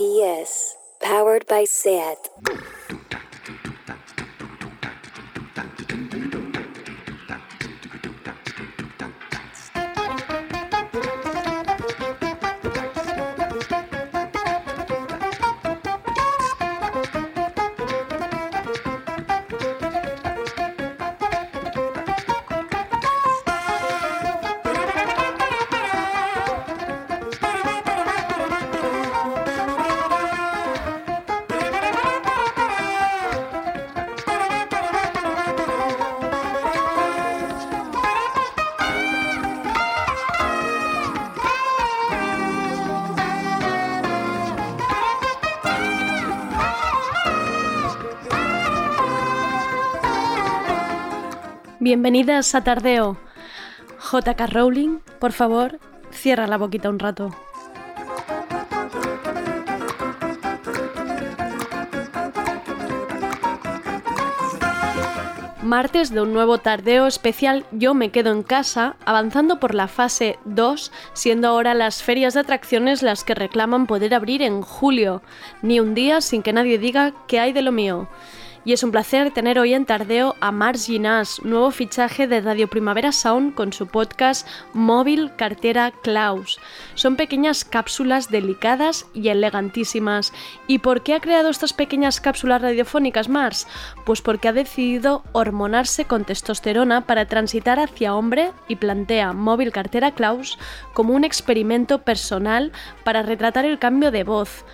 RPS, powered by SAT. Bienvenidas a Tardeo. JK Rowling, por favor, cierra la boquita un rato. Martes de un nuevo tardeo especial Yo me quedo en casa, avanzando por la fase 2, siendo ahora las ferias de atracciones las que reclaman poder abrir en julio. Ni un día sin que nadie diga que hay de lo mío y es un placer tener hoy en Tardeo a Mars Ginás, nuevo fichaje de Radio Primavera Sound con su podcast Móvil Cartera Klaus. Son pequeñas cápsulas delicadas y elegantísimas. ¿Y por qué ha creado estas pequeñas cápsulas radiofónicas Mars? Pues porque ha decidido hormonarse con testosterona para transitar hacia hombre y plantea Móvil Cartera Klaus como un experimento personal para retratar el cambio de voz.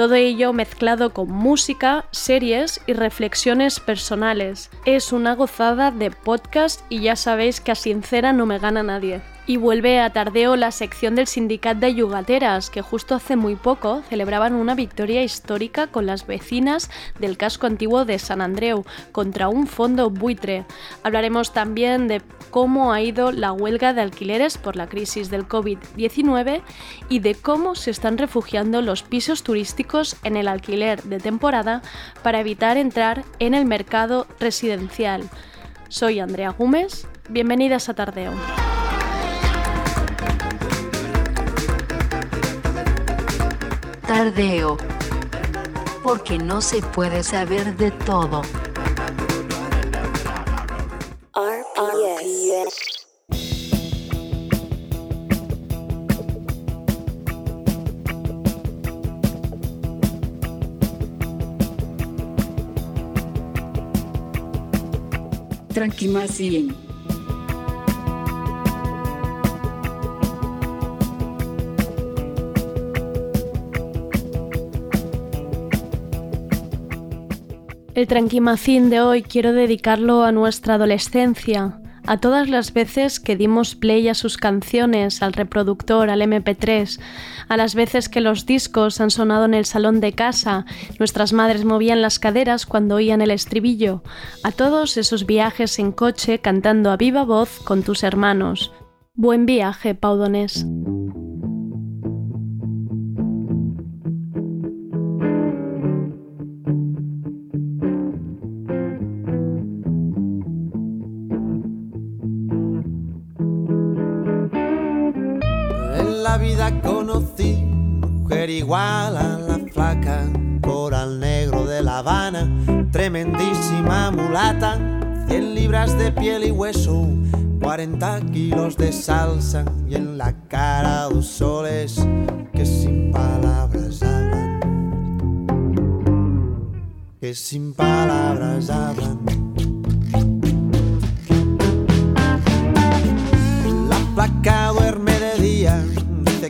Todo ello mezclado con música, series y reflexiones personales. Es una gozada de podcast y ya sabéis que a sincera no me gana nadie. Y vuelve a tardeo la sección del Sindicat de Yugateras, que justo hace muy poco celebraban una victoria histórica con las vecinas del casco antiguo de San Andreu contra un fondo buitre. Hablaremos también de cómo ha ido la huelga de alquileres por la crisis del COVID-19 y de cómo se están refugiando los pisos turísticos en el alquiler de temporada para evitar entrar en el mercado residencial. Soy Andrea Gómez, bienvenidas a Tardeo. Tardeo. Porque no se puede saber de todo. RPS. Tranquimacien. El tranquimacín de hoy quiero dedicarlo a nuestra adolescencia, a todas las veces que dimos play a sus canciones, al reproductor, al MP3, a las veces que los discos han sonado en el salón de casa, nuestras madres movían las caderas cuando oían el estribillo, a todos esos viajes en coche cantando a viva voz con tus hermanos. Buen viaje, Paudones. Igual a la flaca, coral negro de La Habana, tremendísima mulata, 100 libras de piel y hueso, 40 kilos de salsa y en la cara dos soles que sin palabras hablan, que sin palabras hablan. La placa duerme de día,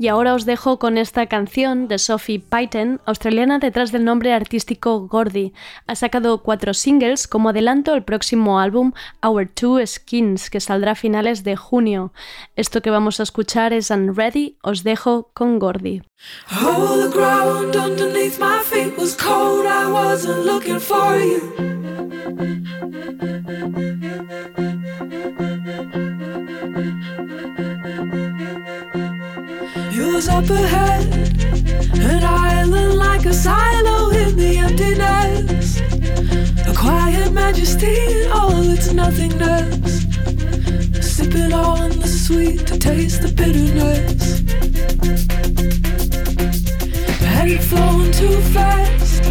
Y ahora os dejo con esta canción de Sophie Python, australiana detrás del nombre artístico Gordy. Ha sacado cuatro singles como adelanto el próximo álbum Our Two Skins, que saldrá a finales de junio. Esto que vamos a escuchar es Unready. Os dejo con Gordy. Was up ahead, an island like a silo in the emptiness. A quiet majesty in all its nothingness. Sipping on the sweet to taste the bitterness. Had flown too fast?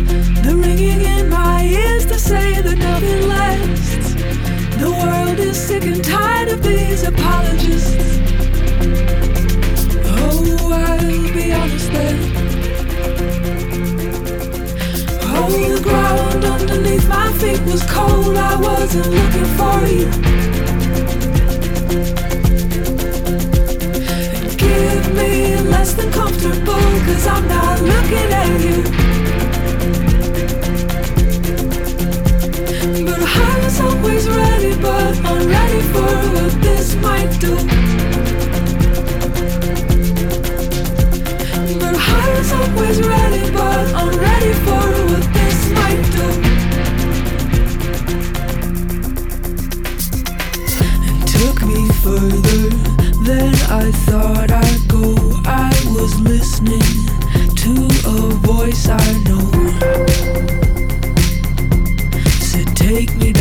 The ringing in my ears to say that nothing lasts. The world is sick and tired of these apologists. I'll be honest then. Oh, the ground underneath my feet was cold. I wasn't looking for you. Give me less than comfortable, cause I'm not looking at you. But I was always ready, but for what this might do. always ready, but I'm ready for what this might do. Took me further than I thought I'd go. I was listening to a voice I know. Said, Take me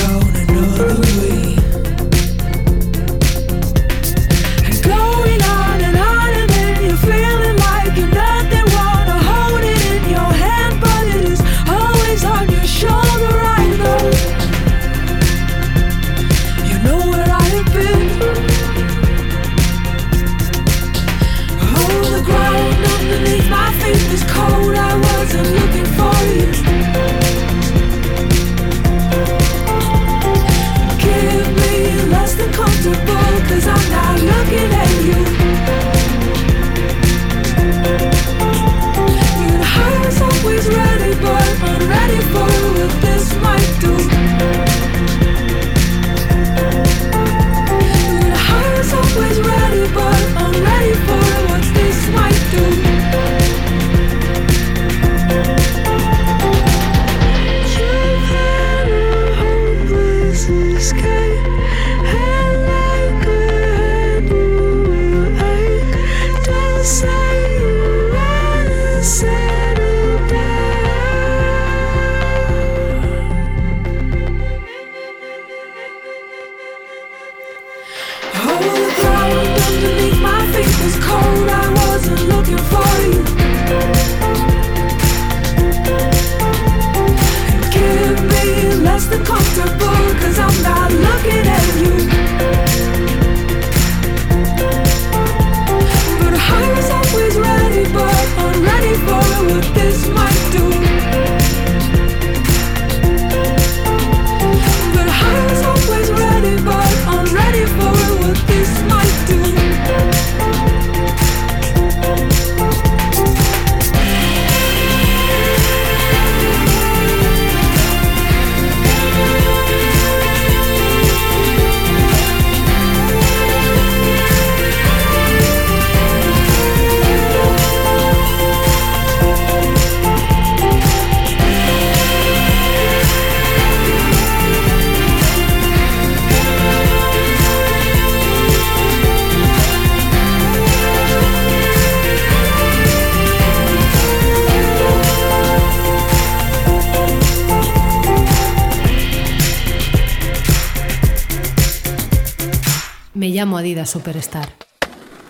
Superstar.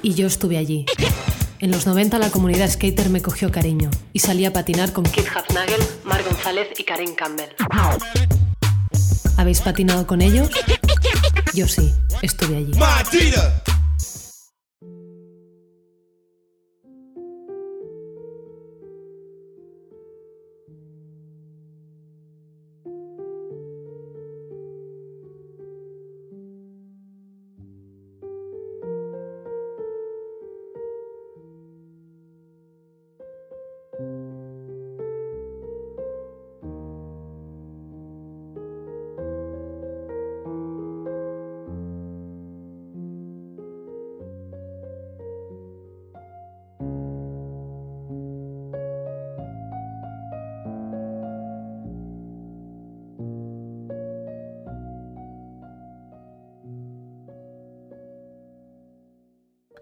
Y yo estuve allí. En los 90 la comunidad skater me cogió cariño y salí a patinar con Kit Hafnagel, Mar González y Karen Campbell. ¿Habéis patinado con ellos? Yo sí, estuve allí.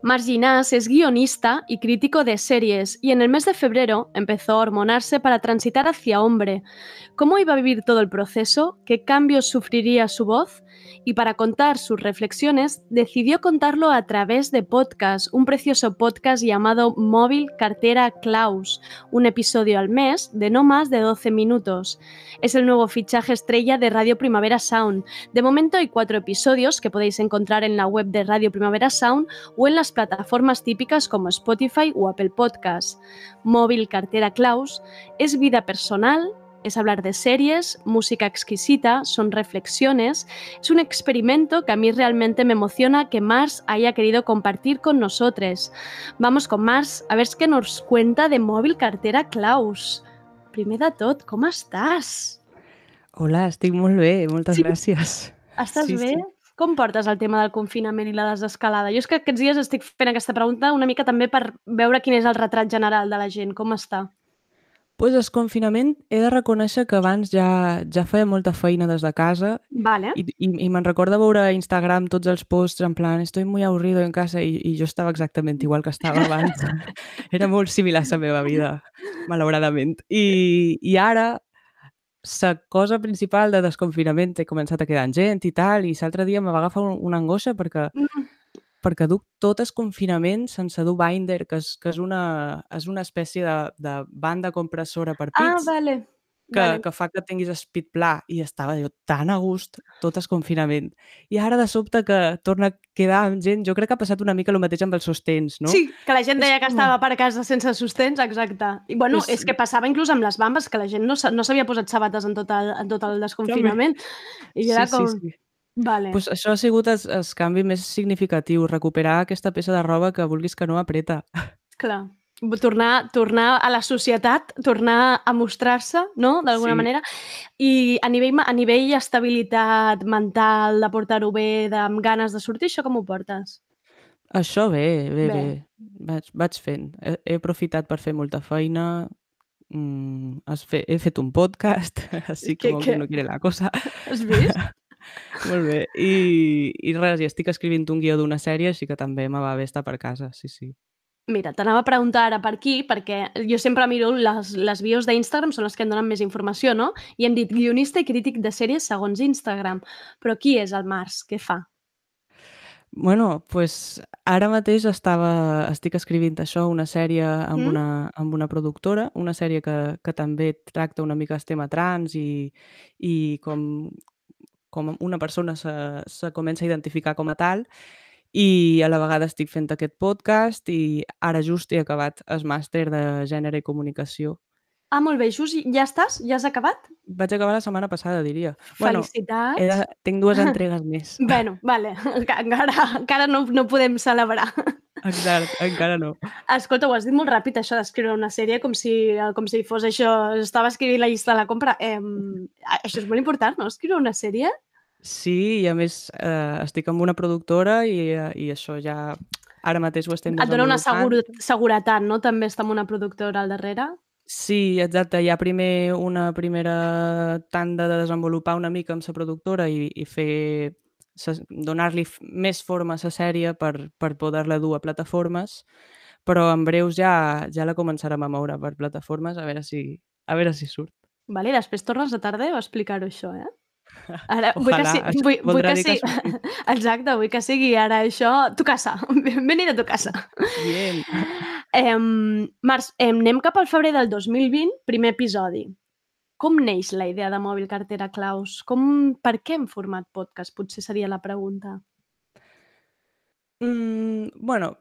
Marginás es guionista y crítico de series y en el mes de febrero empezó a hormonarse para transitar hacia hombre. ¿Cómo iba a vivir todo el proceso? ¿Qué cambios sufriría su voz? Y para contar sus reflexiones, decidió contarlo a través de podcast, un precioso podcast llamado Móvil Cartera Klaus, un episodio al mes de no más de 12 minutos. Es el nuevo fichaje estrella de Radio Primavera Sound. De momento hay cuatro episodios que podéis encontrar en la web de Radio Primavera Sound o en las plataformas típicas como Spotify o Apple Podcasts. Móvil Cartera Klaus es vida personal, es hablar de series, música exquisita, son reflexiones. Es un experimento que a mí realmente me emociona que Mars haya querido compartir con nosotros. Vamos con Mars a ver qué nos cuenta de Móvil Cartera Klaus. Primer de tot, com estàs? Hola, molt bé, moltes Sí. gràcies. Estàs Sí, sí. Com portes el tema del confinament i la desescalada? Jo és que aquests dies estic fent aquesta pregunta una mica també per veure quin és el retrat general de la gent, com està. Pues el confinament he de reconèixer que abans ja, ja feia molta feina des de casa Vale. i, i, i me'n recorda veure a Instagram tots els posts en plan estoy muy aburrido en casa i, i jo estava exactament igual que estava abans. Era molt similar a la meva vida, malauradament. I, i ara la cosa principal de desconfinament he començat a quedar amb gent i tal i l'altre dia me va agafar un, una angoixa perquè Mm, perquè duc tot el confinament sense dur binder, que és, que és, una, és una espècie de, de banda compressora per Ah, pits vale. Que, vale. que fa que tinguis pit pla i estava jo tan a gust tot el confinament. I ara de sobte que torna a quedar amb gent, jo crec que ha passat una mica el mateix amb els sostens, no? Sí, que la gent deia que estava per casa sense sostens, exacte. I bueno, És- és que passava inclús amb les bambes, que la gent no, no s'havia posat sabates en tot el, en tot el desconfinament. I era com... sí, sí. Vale. Pues això ha sigut el, el canvi més significatiu, recuperar aquesta peça de roba que vulguis que no apreta. Clar. Tornar, tornar a la societat, tornar a mostrar-se, no?, d'alguna Sí. manera. I a nivell, a nivell estabilitat mental, de portar-ho bé, de, amb ganes de sortir, això com ho portes? Això bé, bé, Bé. bé. Vaig, vaig fent. He, he aprofitat per fer molta feina, mm, has fe, he fet un podcast, així Que- que- que no quiere la cosa. Has vist? Molt bé. I, I res, i estic escrivint un guió d'una sèrie, així que també me va bé estar per casa, sí, sí. Mira, t'anava a preguntar ara per aquí, perquè jo sempre miro les, les bios d'Instagram, són les que em donen més informació, no? I hem dit guionista i crític de sèries segons Instagram. Però qui és el Mars? Què fa? Bueno, pues ara mateix estava, estic escrivint això, una sèrie amb, Mm. una, amb una productora, una sèrie que, que també tracta una mica el tema trans i, i com, com una persona se, se comença a identificar com a tal i a la vegada estic fent aquest podcast i ara just he acabat el màster de gènere i comunicació. Ah, molt bé, just ja estàs? Ja has acabat? Vaig acabar la setmana passada, diria. Felicitats. Bueno, he de, tinc dues entregues més. Bueno, vale, encara, encara no, no podem celebrar. Exacte, encara no. Escolta, ho has dit molt ràpid, això d'escriure una sèrie, com si, com si fos això, estava escrivint la llista de la compra. Eh, això és molt important, no? Escriure una sèrie? Sí, i a més eh, estic amb una productora i, eh, i això ja ara mateix ho estem Et dona una segur seguretat, no? També està amb una productora al darrere. Sí, exacte. Hi ha primer una primera tanda de desenvolupar una mica amb la productora i, i fer donar-li més forma a la sèrie per, per poder-la dur a plataformes, però en breus ja, ja la començarem a moure per plataformes a veure si, a veure si surt. Vale, després tornes a tarda a explicar-ho això, eh? Ara, vull que, Ojalà, sí, vull, vull que que sí. ha sortit. Exacte, vull que sigui ara això tu casa. Venir a tu casa. Bien. Eh, Març, eh, anem cap al febrer del 2020, primer episodi. Com neix la idea de Mòbil Cartera Claus? Com, per què hem format podcast? Potser seria la pregunta. Mm, bueno,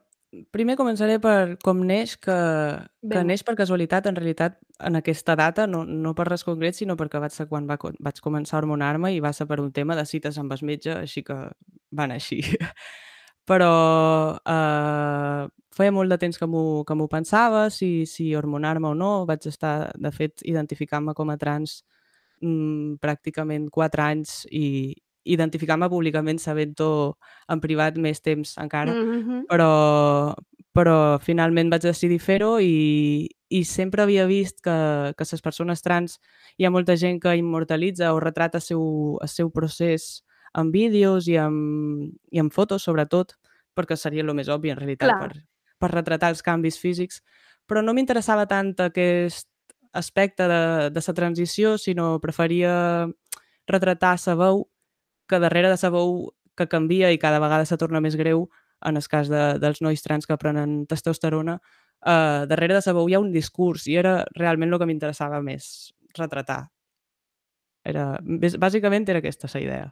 primer començaré per com neix, que, que Vinga. neix per casualitat, en realitat, en aquesta data, no, no per res concret, sinó perquè vaig ser quan va, vaig començar a hormonar-me i va ser per un tema de cites amb el metge, així que va anar així. Però eh, feia molt de temps que m'ho que pensava, si, si hormonar-me o no. Vaig estar, de fet, identificant-me com a trans mm, pràcticament quatre anys i identificant-me públicament sabent-ho en privat més temps encara Mm -hmm. però, però finalment vaig decidir fer-ho i, i sempre havia vist que, que les persones trans hi ha molta gent que immortalitza o retrata el seu, el seu procés en vídeos i en, i en fotos, sobretot, perquè seria el més obvi, en realitat, Clar. per, per retratar els canvis físics. Però no m'interessava tant aquest aspecte de, de la transició, sinó preferia retratar la veu que darrere de veu que canvia i cada vegada se torna més greu, en el cas de, dels nois trans que prenen testosterona, eh, darrere de veu hi ha un discurs i era realment el que m'interessava més retratar. Era, bàs- bàsicament era aquesta la idea.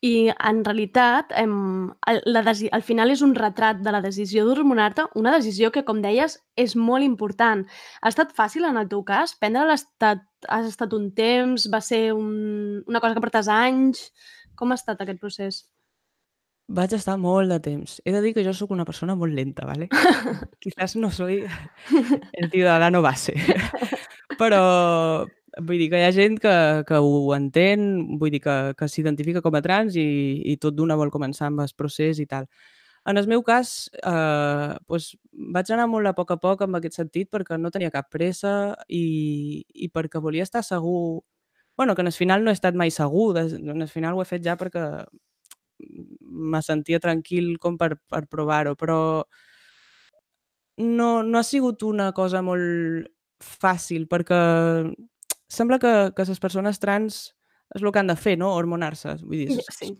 I en realitat, em, el, la desi al final és un retrat de la decisió d'hormonar-te, una decisió que, com deies, és molt important. Ha estat fàcil en el teu cas? Prendre-la ha estat, has estat un temps? Va ser un, una cosa que portes anys? Com ha estat aquest procés? Vaig estar molt de temps. He de dir que jo sóc una persona molt lenta, ¿vale? Quizás no soy el ciudadano base. Però vull dir que hi ha gent que, que ho entén, vull dir que, que s'identifica com a trans i, i tot d'una vol començar amb el procés i tal. En el meu cas, eh, doncs vaig anar molt a poc a poc en aquest sentit perquè no tenia cap pressa i, i perquè volia estar segur... bueno, que en el final no he estat mai segur, en el final ho he fet ja perquè me sentia tranquil com per, per provar-ho, però no, no ha sigut una cosa molt fàcil perquè sembla que, que les persones trans és el que han de fer, no? Hormonar-se. Vull dir, Sí.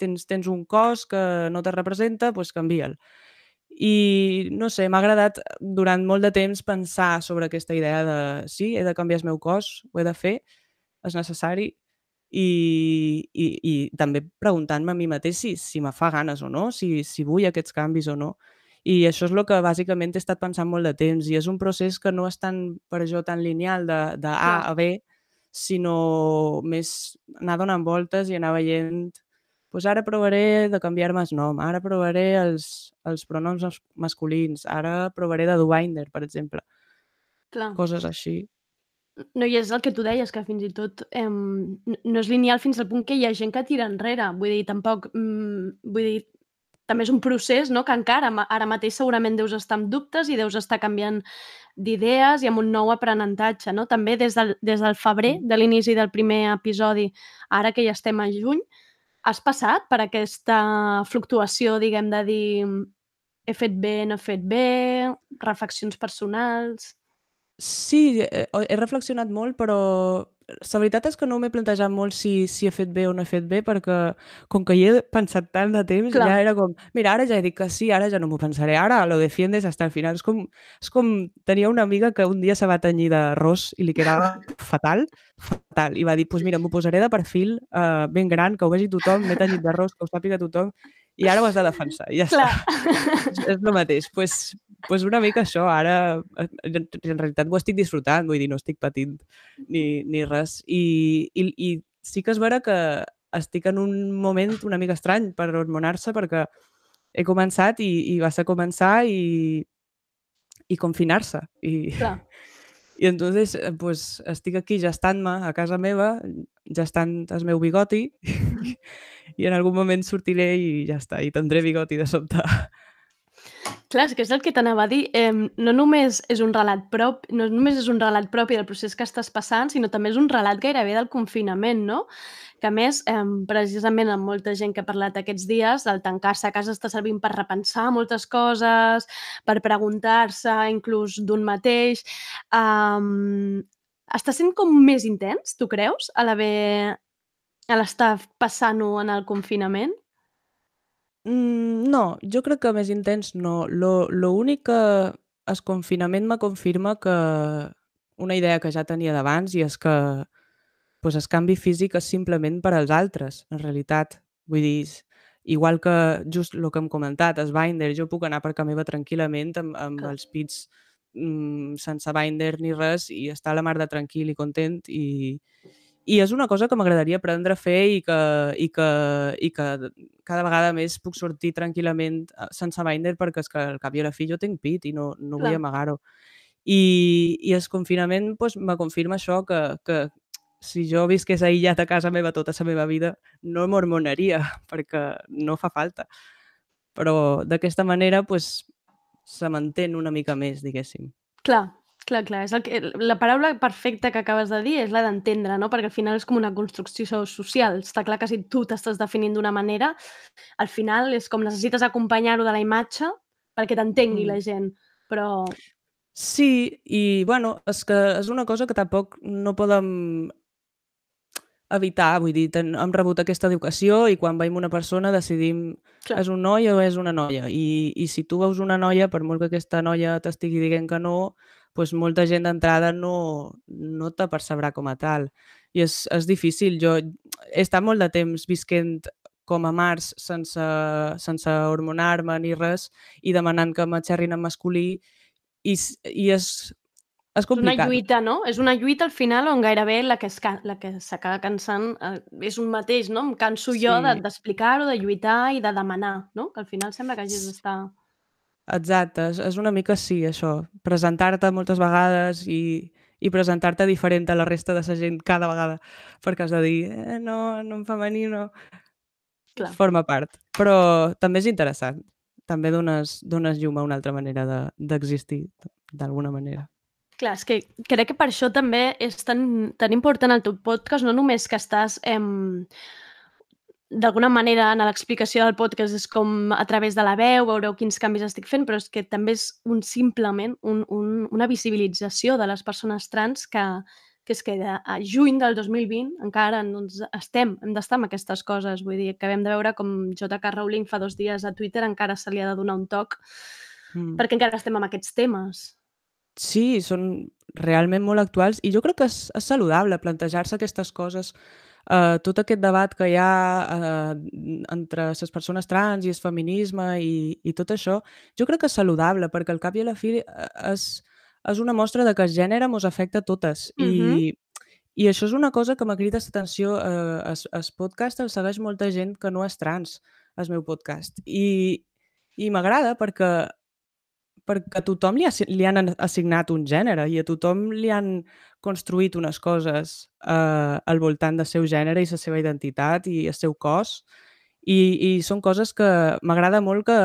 tens, tens un cos que no te representa, doncs canvia'l. I no sé, m'ha agradat durant molt de temps pensar sobre aquesta idea de sí, he de canviar el meu cos, ho he de fer, és necessari, i, i, i també preguntant-me a mi mateix si, si me fa ganes o no, si, si vull aquests canvis o no. I això és el que bàsicament he estat pensant molt de temps i és un procés que no és tan, per jo, tan lineal de, de A a B, sinó més anar donant voltes i anar veient pues ara provaré de canviar-me el nom, ara provaré els, els pronoms mas- masculins, ara provaré de dur binder, per exemple, Clar. coses així. No, i és el que tu deies, que fins i tot n- no és lineal fins al punt que hi ha gent que tira enrere. Vull dir, tampoc... Mm, vull dir, també és un procés no? que encara ara mateix segurament deus estar amb dubtes i deus estar canviant d'idees i amb un nou aprenentatge. No? També des del, des del febrer, de l'inici del primer episodi, ara que ja estem a juny, has passat per aquesta fluctuació, diguem, de dir he fet bé, no he fet bé, reflexions personals... Sí, he, he reflexionat molt, però la veritat és que no m'he plantejat molt si, si he fet bé o no he fet bé, perquè com que hi he pensat tant de temps, Clar. ja era com, mira, ara ja he dit que sí, ara ja no m'ho pensaré, ara lo defiendes hasta el final. És com, és com tenia una amiga que un dia se va tenyir d'arròs i li quedava fatal, fatal, i va dir, pues mira, m'ho posaré de perfil eh, ben gran, que ho vegi tothom, m'he tenyit d'arròs, que ho sàpiga tothom, i ara ho has de defensar, i ja Clar. està. És, és el mateix. Doncs pues, pues una mica això, ara en, en realitat ho estic disfrutant, vull dir, no estic patint ni, ni res. I, i, I sí que és vera que estic en un moment una mica estrany per hormonar-se perquè he començat i, i va ser començar i, i confinar-se. I, Clar. I entonces, eh, pues, estic aquí gestant-me a casa meva, gestant el meu bigoti, i en algun moment sortiré i ja està, i tindré bigoti de sobte. Clar, és que és el que t'anava a dir. Eh, no només és un relat prop, no només és un relat propi del procés que estàs passant, sinó també és un relat gairebé del confinament, no? Que a més, eh, precisament amb molta gent que ha parlat aquests dies, el tancar-se a casa està servint per repensar moltes coses, per preguntar-se inclús d'un mateix. Um, està sent com més intens, tu creus, a l'haver a l'estar passant-ho en el confinament? Mm, no, jo crec que més intens no. Lo, lo únic que el confinament me confirma que una idea que ja tenia d'abans i és que pues, el canvi físic és simplement per als altres, en realitat. Vull dir, igual que just el que hem comentat, el binder, jo puc anar per casa meva tranquil·lament amb, amb Clar. els pits mm, sense binder ni res i estar a la mar de tranquil i content i, i és una cosa que m'agradaria aprendre a fer i que, i, que, i que cada vegada més puc sortir tranquil·lament eh, sense binder perquè és que al cap i a la fi jo tinc pit i no, no vull amagar-ho. I, I el confinament pues, me confirma això, que, que si jo visqués aïllat a casa meva tota la meva vida no m'hormonaria perquè no fa falta. Però d'aquesta manera pues, se m'entén una mica més, diguéssim. Clar, clar, clar. És el que, la paraula perfecta que acabes de dir és la d'entendre, no? Perquè al final és com una construcció social. Està clar que si tu t'estàs definint d'una manera, al final és com necessites acompanyar-ho de la imatge perquè t'entengui Mm. la gent. Però Sí, i bueno, és que és una cosa que tampoc no podem evitar, vull dir, ten, hem rebut aquesta educació i quan veiem una persona decidim Clar. és un noi o és una noia. I, I si tu veus una noia, per molt que aquesta noia t'estigui dient que no, doncs molta gent d'entrada no, no te percebrà com a tal. I és, és difícil. Jo he estat molt de temps visquent com a març sense, sense hormonar-me ni res i demanant que m'aixerrin en masculí i, i és, és és una complicat. lluita, no? És una lluita al final on gairebé la que es la que s'acaba cansant eh, és un mateix, no? Em canso jo de- Sí. d'explicar-ho, de lluitar i de demanar, no? Que al final sembla que hagis d'estar... Exacte, és, és una mica sí, això. Presentar-te moltes vegades i, i presentar-te diferent a la resta de la gent cada vegada, perquè has de dir, eh, no, no en femení, no... Clar. Forma part. Però també és interessant. També dones, dones llum a una altra manera de- d'existir, d'alguna manera. Clar, és que crec que per això també és tan, tan important el teu podcast, no només que estàs em, d'alguna manera en l'explicació del podcast és com a través de la veu, veureu quins canvis estic fent, però és que també és un simplement un, un, una visibilització de les persones trans que, que és que de, a juny del 2020 encara doncs, estem, hem d'estar amb aquestes coses. Vull dir, acabem de veure com J.K. Rowling fa dos dies a Twitter encara se li ha de donar un toc Mm. perquè encara estem amb aquests temes. Sí, són realment molt actuals i jo crec que és, és saludable plantejar-se aquestes coses. Uh, tot aquest debat que hi ha uh, entre les persones trans i el feminisme i, i tot això, jo crec que és saludable perquè al cap i a la fi eh, és, és una mostra de que el gènere ens afecta a totes Mhm. i, i això és una cosa que m'ha cridat l'atenció. Es, es podcast el segueix molta gent que no és trans, el meu podcast. I, i m'agrada perquè perquè a tothom li, li han assignat un gènere i a tothom li han construït unes coses eh, al voltant del seu gènere i la seva identitat i el seu cos. I, i són coses que m'agrada molt que,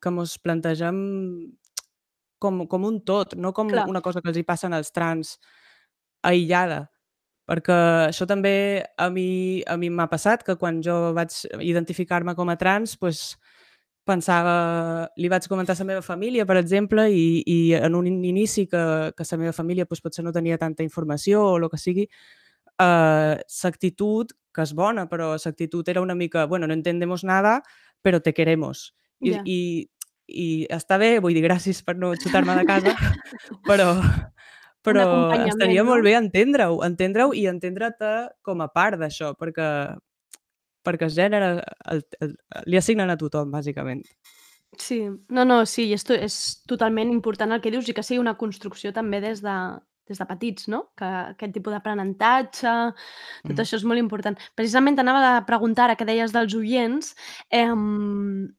que mos plantegem com, com un tot, no com Clar. una cosa que els hi passen als trans aïllada. Perquè això també a mi a mi m'ha passat, que quan jo vaig identificar-me com a trans, doncs, pensava, li vaig comentar a la meva família, per exemple, i, i en un inici que, que la meva família doncs, potser no tenia tanta informació o el que sigui, eh, l'actitud, que és bona, però l'actitud era una mica, bueno, no entendemos nada, però te queremos. I, Ja. i, i està bé, vull dir, gràcies per no xutar-me de casa, però, però estaria no? molt bé entendre-ho, entendre-ho i entendre-te com a part d'això, perquè perquè el gènere el, el, li assignen a tothom, bàsicament. Sí, no, no, sí, és, to és totalment important el que dius i que sigui una construcció també des de, des de petits, no? Que aquest tipus d'aprenentatge, tot Mm. això és molt important. Precisament t'anava a preguntar, ara que deies dels oients, eh,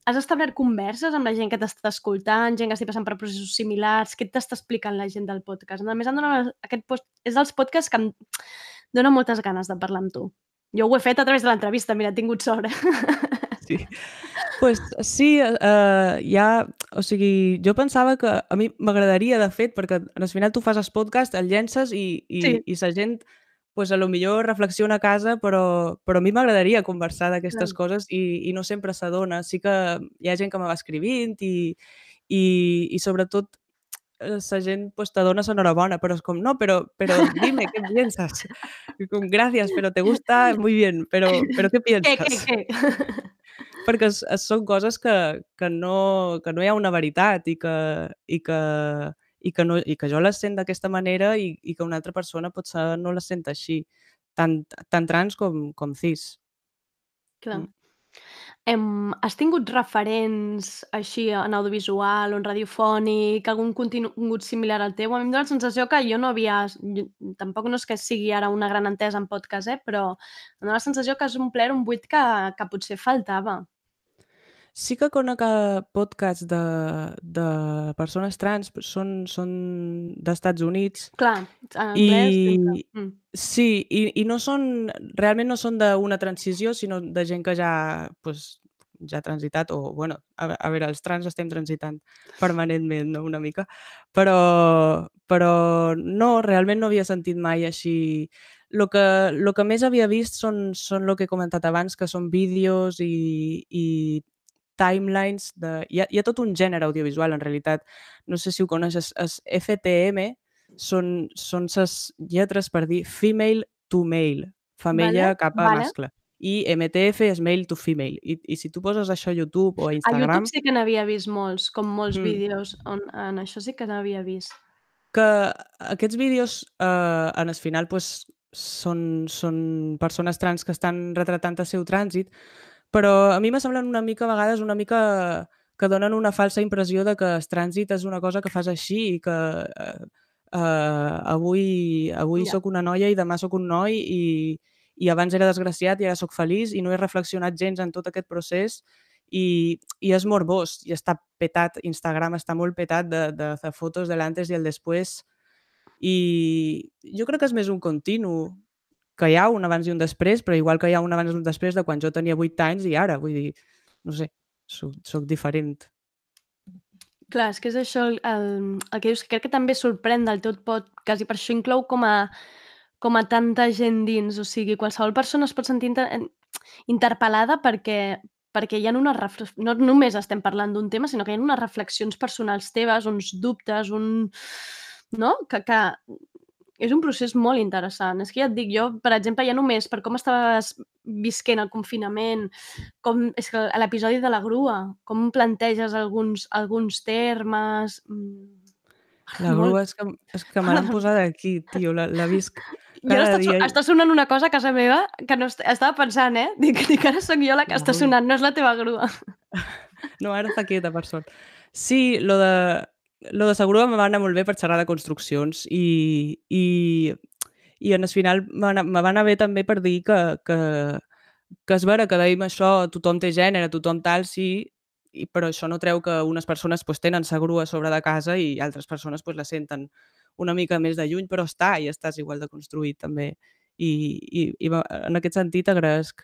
has establert converses amb la gent que t'està escoltant, gent que estigui passant per processos similars? Què t'està explicant la gent del podcast? A més, em dona, aquest post, és dels podcasts que em dona moltes ganes de parlar amb tu. Jo ho he fet a través de l'entrevista, mira, he tingut sort. Sí. pues, sí, eh, ja, o sigui, jo pensava que a mi m'agradaria, de fet, perquè al final tu fas el podcast, el llences i, i, Sí. i la gent pues, a lo millor reflexiona a casa, però, però a mi m'agradaria conversar d'aquestes Clar. coses i, i no sempre s'adona. Sí que hi ha gent que me va escrivint i, i, i sobretot la gent pues, t'adona l'enhorabona, però és com, no, però, però dime, ¿qué piensas? Com, gracias, pero te gusta, muy bien, pero, pero ¿qué Què, piensas? què, què? perquè es, es, són coses que, que, no, que no hi ha una veritat i que, i que, i que, no, i que jo les sent d'aquesta manera i, i que una altra persona potser no les sent així, tant, tant trans com, com cis. Clar. Mm. Em, has tingut referents així en audiovisual o en radiofònic, algun contingut similar al teu? A mi em dóna la sensació que jo no havia... Jo, tampoc no és que sigui ara una gran entesa en podcast, eh? però em dóna la sensació que has omplert un buit que, que potser faltava. Sí que conec podcasts de, de persones trans, són, són d'Estats Units, Clar, en anglès... i Mm. sí, i, i no són, realment no són d'una transició, sinó de gent que ja, pues, ja ha transitat, o, bueno, a, a veure, els trans estem transitant permanentment, no?, una mica, però, però no, realment no havia sentit mai així. Lo que, lo que més havia vist són, són el que he comentat abans, que són vídeos i, i timelines de... Hi ha, hi ha tot un gènere audiovisual, en realitat. No sé si ho coneixes. Es FTM són, són ses lletres per dir female to male, femella Vale, cap a vale. mascle. I MTF és male to female. I, I si tu poses això a YouTube o a A Instagram, YouTube sí que n'havia vist molts, com molts Mm. vídeos on en això sí que n'havia vist. que aquests vídeos eh, en el final pues, són, són persones trans que estan retratant el seu trànsit, però a mi me semblen una mica, a vegades, una mica que donen una falsa impressió de que el trànsit és una cosa que fas així i que eh, eh, avui, avui Ja. sóc una noia i demà sóc un noi i, i abans era desgraciat i ara sóc feliç i no he reflexionat gens en tot aquest procés i, i és morbós i està petat, Instagram està molt petat de, de, de fotos de l'antes i el després i jo crec que és més un continu que hi ha un abans i un després, però igual que hi ha un abans i un després de quan jo tenia 8 anys i ara, vull dir, no sé, soc, soc diferent. Clar, és que és això el, el, el que dius, que crec que també sorprèn del tot podcast i per això inclou com a, com a tanta gent dins, o sigui, qualsevol persona es pot sentir inter interpel·lada perquè, perquè hi ha unes no només estem parlant d'un tema, sinó que hi ha unes reflexions personals teves, uns dubtes, un... no? Que, que és un procés molt interessant. És que ja et dic, jo, per exemple, ja només per com estaves visquent el confinament, com, és que l'episodi de la grua, com planteges alguns, alguns termes... mm, La molt- grua és que, és que me l'han posat aquí, tio, la, la visc Jo ara cada està, dia. està sonant una cosa a casa meva que no est estava pensant, eh? Dic, dic ara sóc jo la que està Ui. sonant, no és la teva grua. No, ara està quieta, per sort. Sí, lo de, lo de grua me va anar molt bé per xerrar de construccions i, i, i en el final me va anar- bé també per dir que, que, que és vera que dèiem això, tothom té gènere, tothom tal, sí, i, però això no treu que unes persones pues, tenen sa grua a sobre de casa i altres persones pues, la senten una mica més de lluny, però està i estàs igual de construït també. I, i, i en aquest sentit agraesc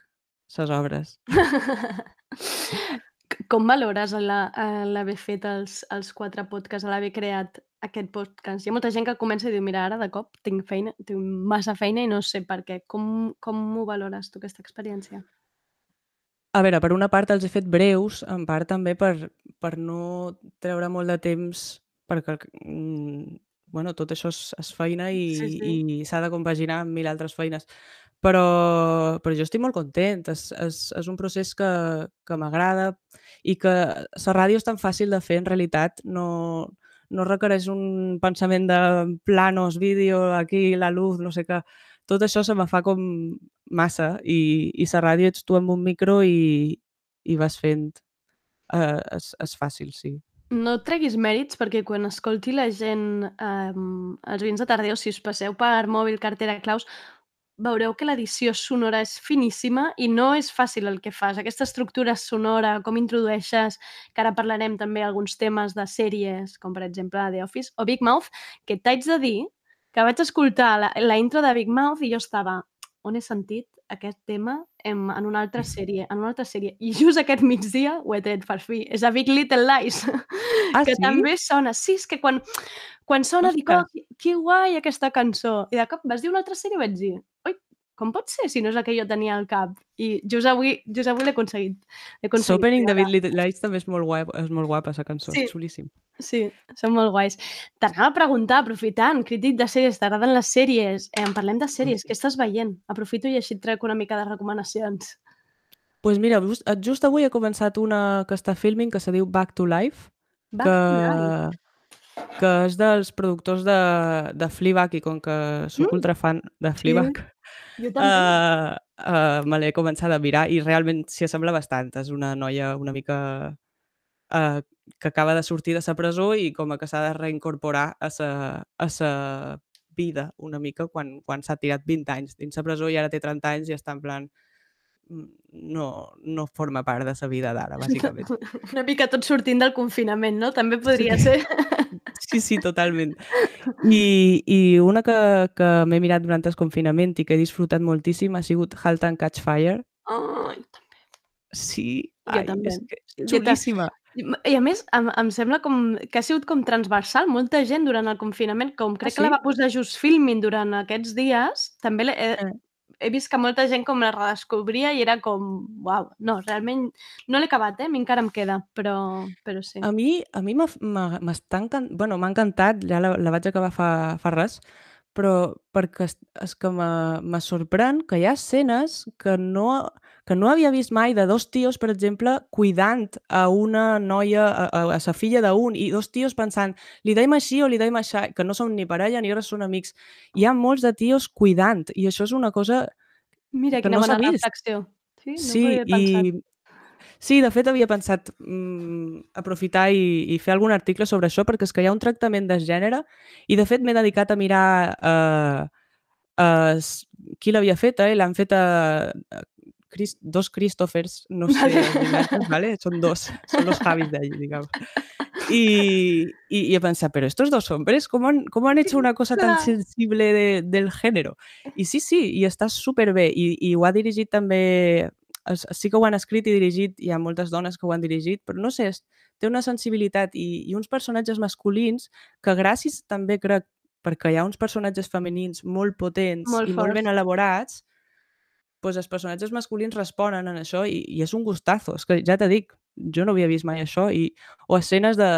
ses obres. Com valores la- l'haver fet els, els quatre podcasts, l'haver creat aquest podcast? Hi ha molta gent que comença i diu, mira, ara de cop tinc feina, tinc massa feina i no sé per què. Com, com ho valores tu, aquesta experiència? A veure, per una part els he fet breus, en part també per, per no treure molt de temps, perquè mm, bueno, tot això és, és feina i, Sí, sí. i s'ha de compaginar amb mil altres feines. Però, però jo estic molt content, és, és, és un procés que, que m'agrada i que la ràdio és tan fàcil de fer, en realitat, no, no requereix un pensament de planos, vídeo, aquí, la luz, no sé què. tot això se me fa com massa i, i la ràdio ets tu amb un micro i, i vas fent... Uh, és, és fàcil, sí. No et treguis mèrits perquè quan escolti la gent, eh, els vins de Tardeu, si us passeu per mòbil, cartera, claus, veureu que l'edició sonora és finíssima i no és fàcil el que fas. Aquesta estructura sonora, com introdueixes, que ara parlarem també alguns temes de sèries, com per exemple The Office o Big Mouth, que t'haig de dir que vaig escoltar la, la intro de Big Mouth i jo estava on he sentit aquest tema en, en una altra sèrie, en una altra sèrie. I just aquest migdia ho he tret per fi. És a Big Little Lies, Ah, que sí? també sona. Sí, és que quan, quan sona dic, oh, Ostres. que guai aquesta cançó. I de cop vas dir una altra sèrie i vaig dir, oi, com pot ser si no és la que jo tenia al cap? I just avui, just avui l'he aconseguit. Aconseguit S'opening de Little Lights també és molt guapa, és molt guapa, la cançó, Sí. xulíssim. Sí, són molt guais. T'anava a preguntar, aprofitant, crític de sèries, t'agraden les sèries? Eh, en parlem de sèries, què estàs veient? Aprofito i així et trec una mica de recomanacions. pues mira, just, just avui he començat una que està filming que se diu Back to Life, Va, que, que és dels productors de, de Fleabag i com que sóc Mm. ultrafan de Fleabag, jo també. uh, uh, me l'he començat a mirar i realment s'hi assembla bastant. És una noia una mica uh, que acaba de sortir de la presó i com a que s'ha de reincorporar a sa, a sa vida una mica quan, quan s'ha tirat 20 anys dins la presó i ara té 30 anys i està en plan mm, no, no forma part de sa vida d'ara, bàsicament. Una mica tot sortint del confinament, no? També podria Sí. ser. Sí, sí, totalment. I, i una que, que m'he mirat durant el confinament i que he disfrutat moltíssim ha sigut Halt and Catch Fire. Ai, Sí, Jo ai, també. és que Jo ta- xulíssima. I a més, em, em sembla com que ha sigut com transversal. Molta gent durant el confinament, com crec que la sí? va posar just filming durant aquests dies, també Eh. He vist que molta gent com la redescobria i era com, uau, no, realment no l'he acabat, eh? A mi encara em queda, però, però sí. A mi, a mi m'està encant... bueno, m'ha encantat, ja la, la vaig acabar fa, fa res, però perquè és, és que me sorprèn que hi ha escenes que no, que no havia vist mai de dos tios, per exemple, cuidant a una noia, a, a, a sa filla d'un, i dos tios pensant, li deim així o li deim així, que no són ni parella ni res són amics. Hi ha molts de tios cuidant, i això és una cosa Mira que no s'ha bona vist. reflexió. Sí, no Sí, ho havia pensat. i... Sí, de fet havia pensat mm, aprofitar i, i fer algun article sobre això perquè és que hi ha un tractament de gènere i de fet m'he dedicat a mirar uh, uh, qui l'havia fet, eh? L'han fet a Chris, dos Christophers, no sé, Vale. ¿vale? Són dos, són los Javis de allí, digamos. Y, y, y he pensado, pero estos dos hombres, ¿cómo han, cómo han hecho una cosa tan sensible de, del género? I sí, sí, i està superbé. I, i ho ha dirigit també... Sí que ho han escrit i dirigit, hi ha moltes dones que ho han dirigit, però no sé, té una sensibilitat i, i uns personatges masculins que gràcies també crec perquè hi ha uns personatges femenins molt potents Molt i molt ben forts. elaborats, doncs els personatges masculins responen en això i, i és un gustazo. És que ja t'he dic, jo no havia vist mai això. I, o escenes de...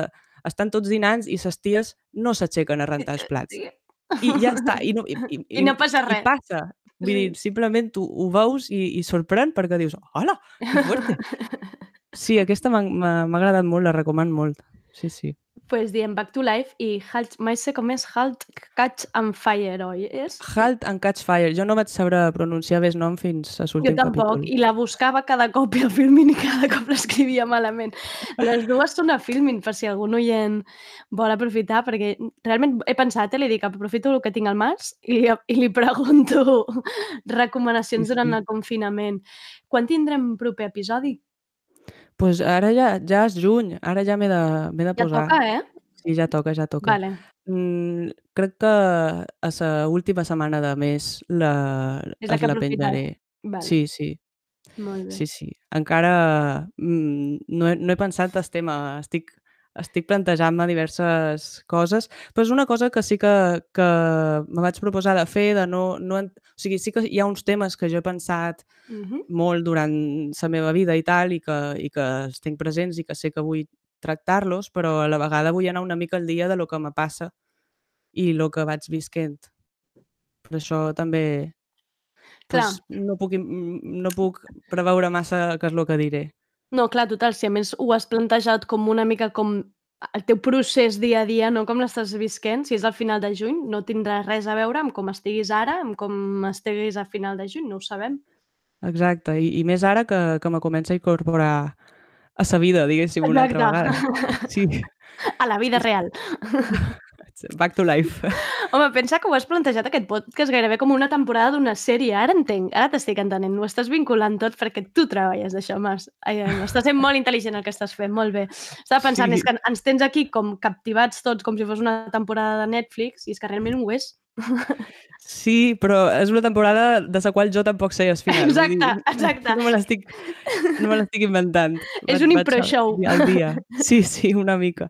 Estan tots dinants i ses ties no s'aixequen a rentar els plats. I ja està. I no, i, i, I no passa I res. passa. Vull dir, simplement tu ho veus i, i sorprèn perquè dius, hola, que fuerte. Sí, aquesta m'ha agradat molt, la recomano molt. Sí, sí. Pues diem Back to Life i Halt, mai sé com és Halt, Catch and Fire, oi? És? Halt and Catch Fire. Jo no vaig saber pronunciar bé el nom fins a Jo l'últim tampoc, capítol. i la buscava cada cop i el Filmin i cada cop l'escrivia malament. Les dues són a Filmin, per si algun oient vol aprofitar, perquè realment he pensat, eh, li dic, aprofito el que tinc al març i li, i li pregunto recomanacions Sí, durant el confinament. Quan tindrem proper episodi? Pues ara ja, ja és juny, ara ja m'he de, de Ja posar. toca, eh? Sí, ja toca, ja toca. Vale. Mm, crec que a la última setmana de mes la, És la es que la penjaré. vale. Sí, sí, Molt bé. sí, sí. Encara mm, no, he, no he pensat el tema, estic, estic plantejant-me diverses coses, però és una cosa que sí que, que me vaig proposar de fer, de no, no... O sigui, sí que hi ha uns temes que jo he pensat Mhm. molt durant la meva vida i tal, i que, i que els tinc presents i que sé que vull tractar-los, però a la vegada vull anar una mica al dia de lo que me passa i lo que vaig visquent. Per això també Clar. pues, no, puc, no puc preveure massa què és el que diré. No, clar, total, si a més ho has plantejat com una mica com el teu procés dia a dia, no com l'estàs visquent, si és al final de juny, no tindrà res a veure amb com estiguis ara, amb com estiguis a final de juny, no ho sabem. Exacte, i, i més ara que, que me comença a incorporar a sa vida, diguéssim, una altra vegada. Sí, A la vida real. back to life. Home, pensa que ho has plantejat aquest podcast gairebé com una temporada d'una sèrie. Ara entenc, ara t'estic entenent. Ho estàs vinculant tot perquè tu treballes d'això, Mas. Ai, estàs sent molt intel·ligent el que estàs fent, molt bé. Estava pensant, Sí. és que ens tens aquí com captivats tots, com si fos una temporada de Netflix, i és que realment ho és. Sí, però és una temporada de la qual jo tampoc sé el final. vull Exacte, exacte. No me l'estic no me inventant. És Vaig- un vaig impro al show. dia Al dia. Sí, sí, una mica.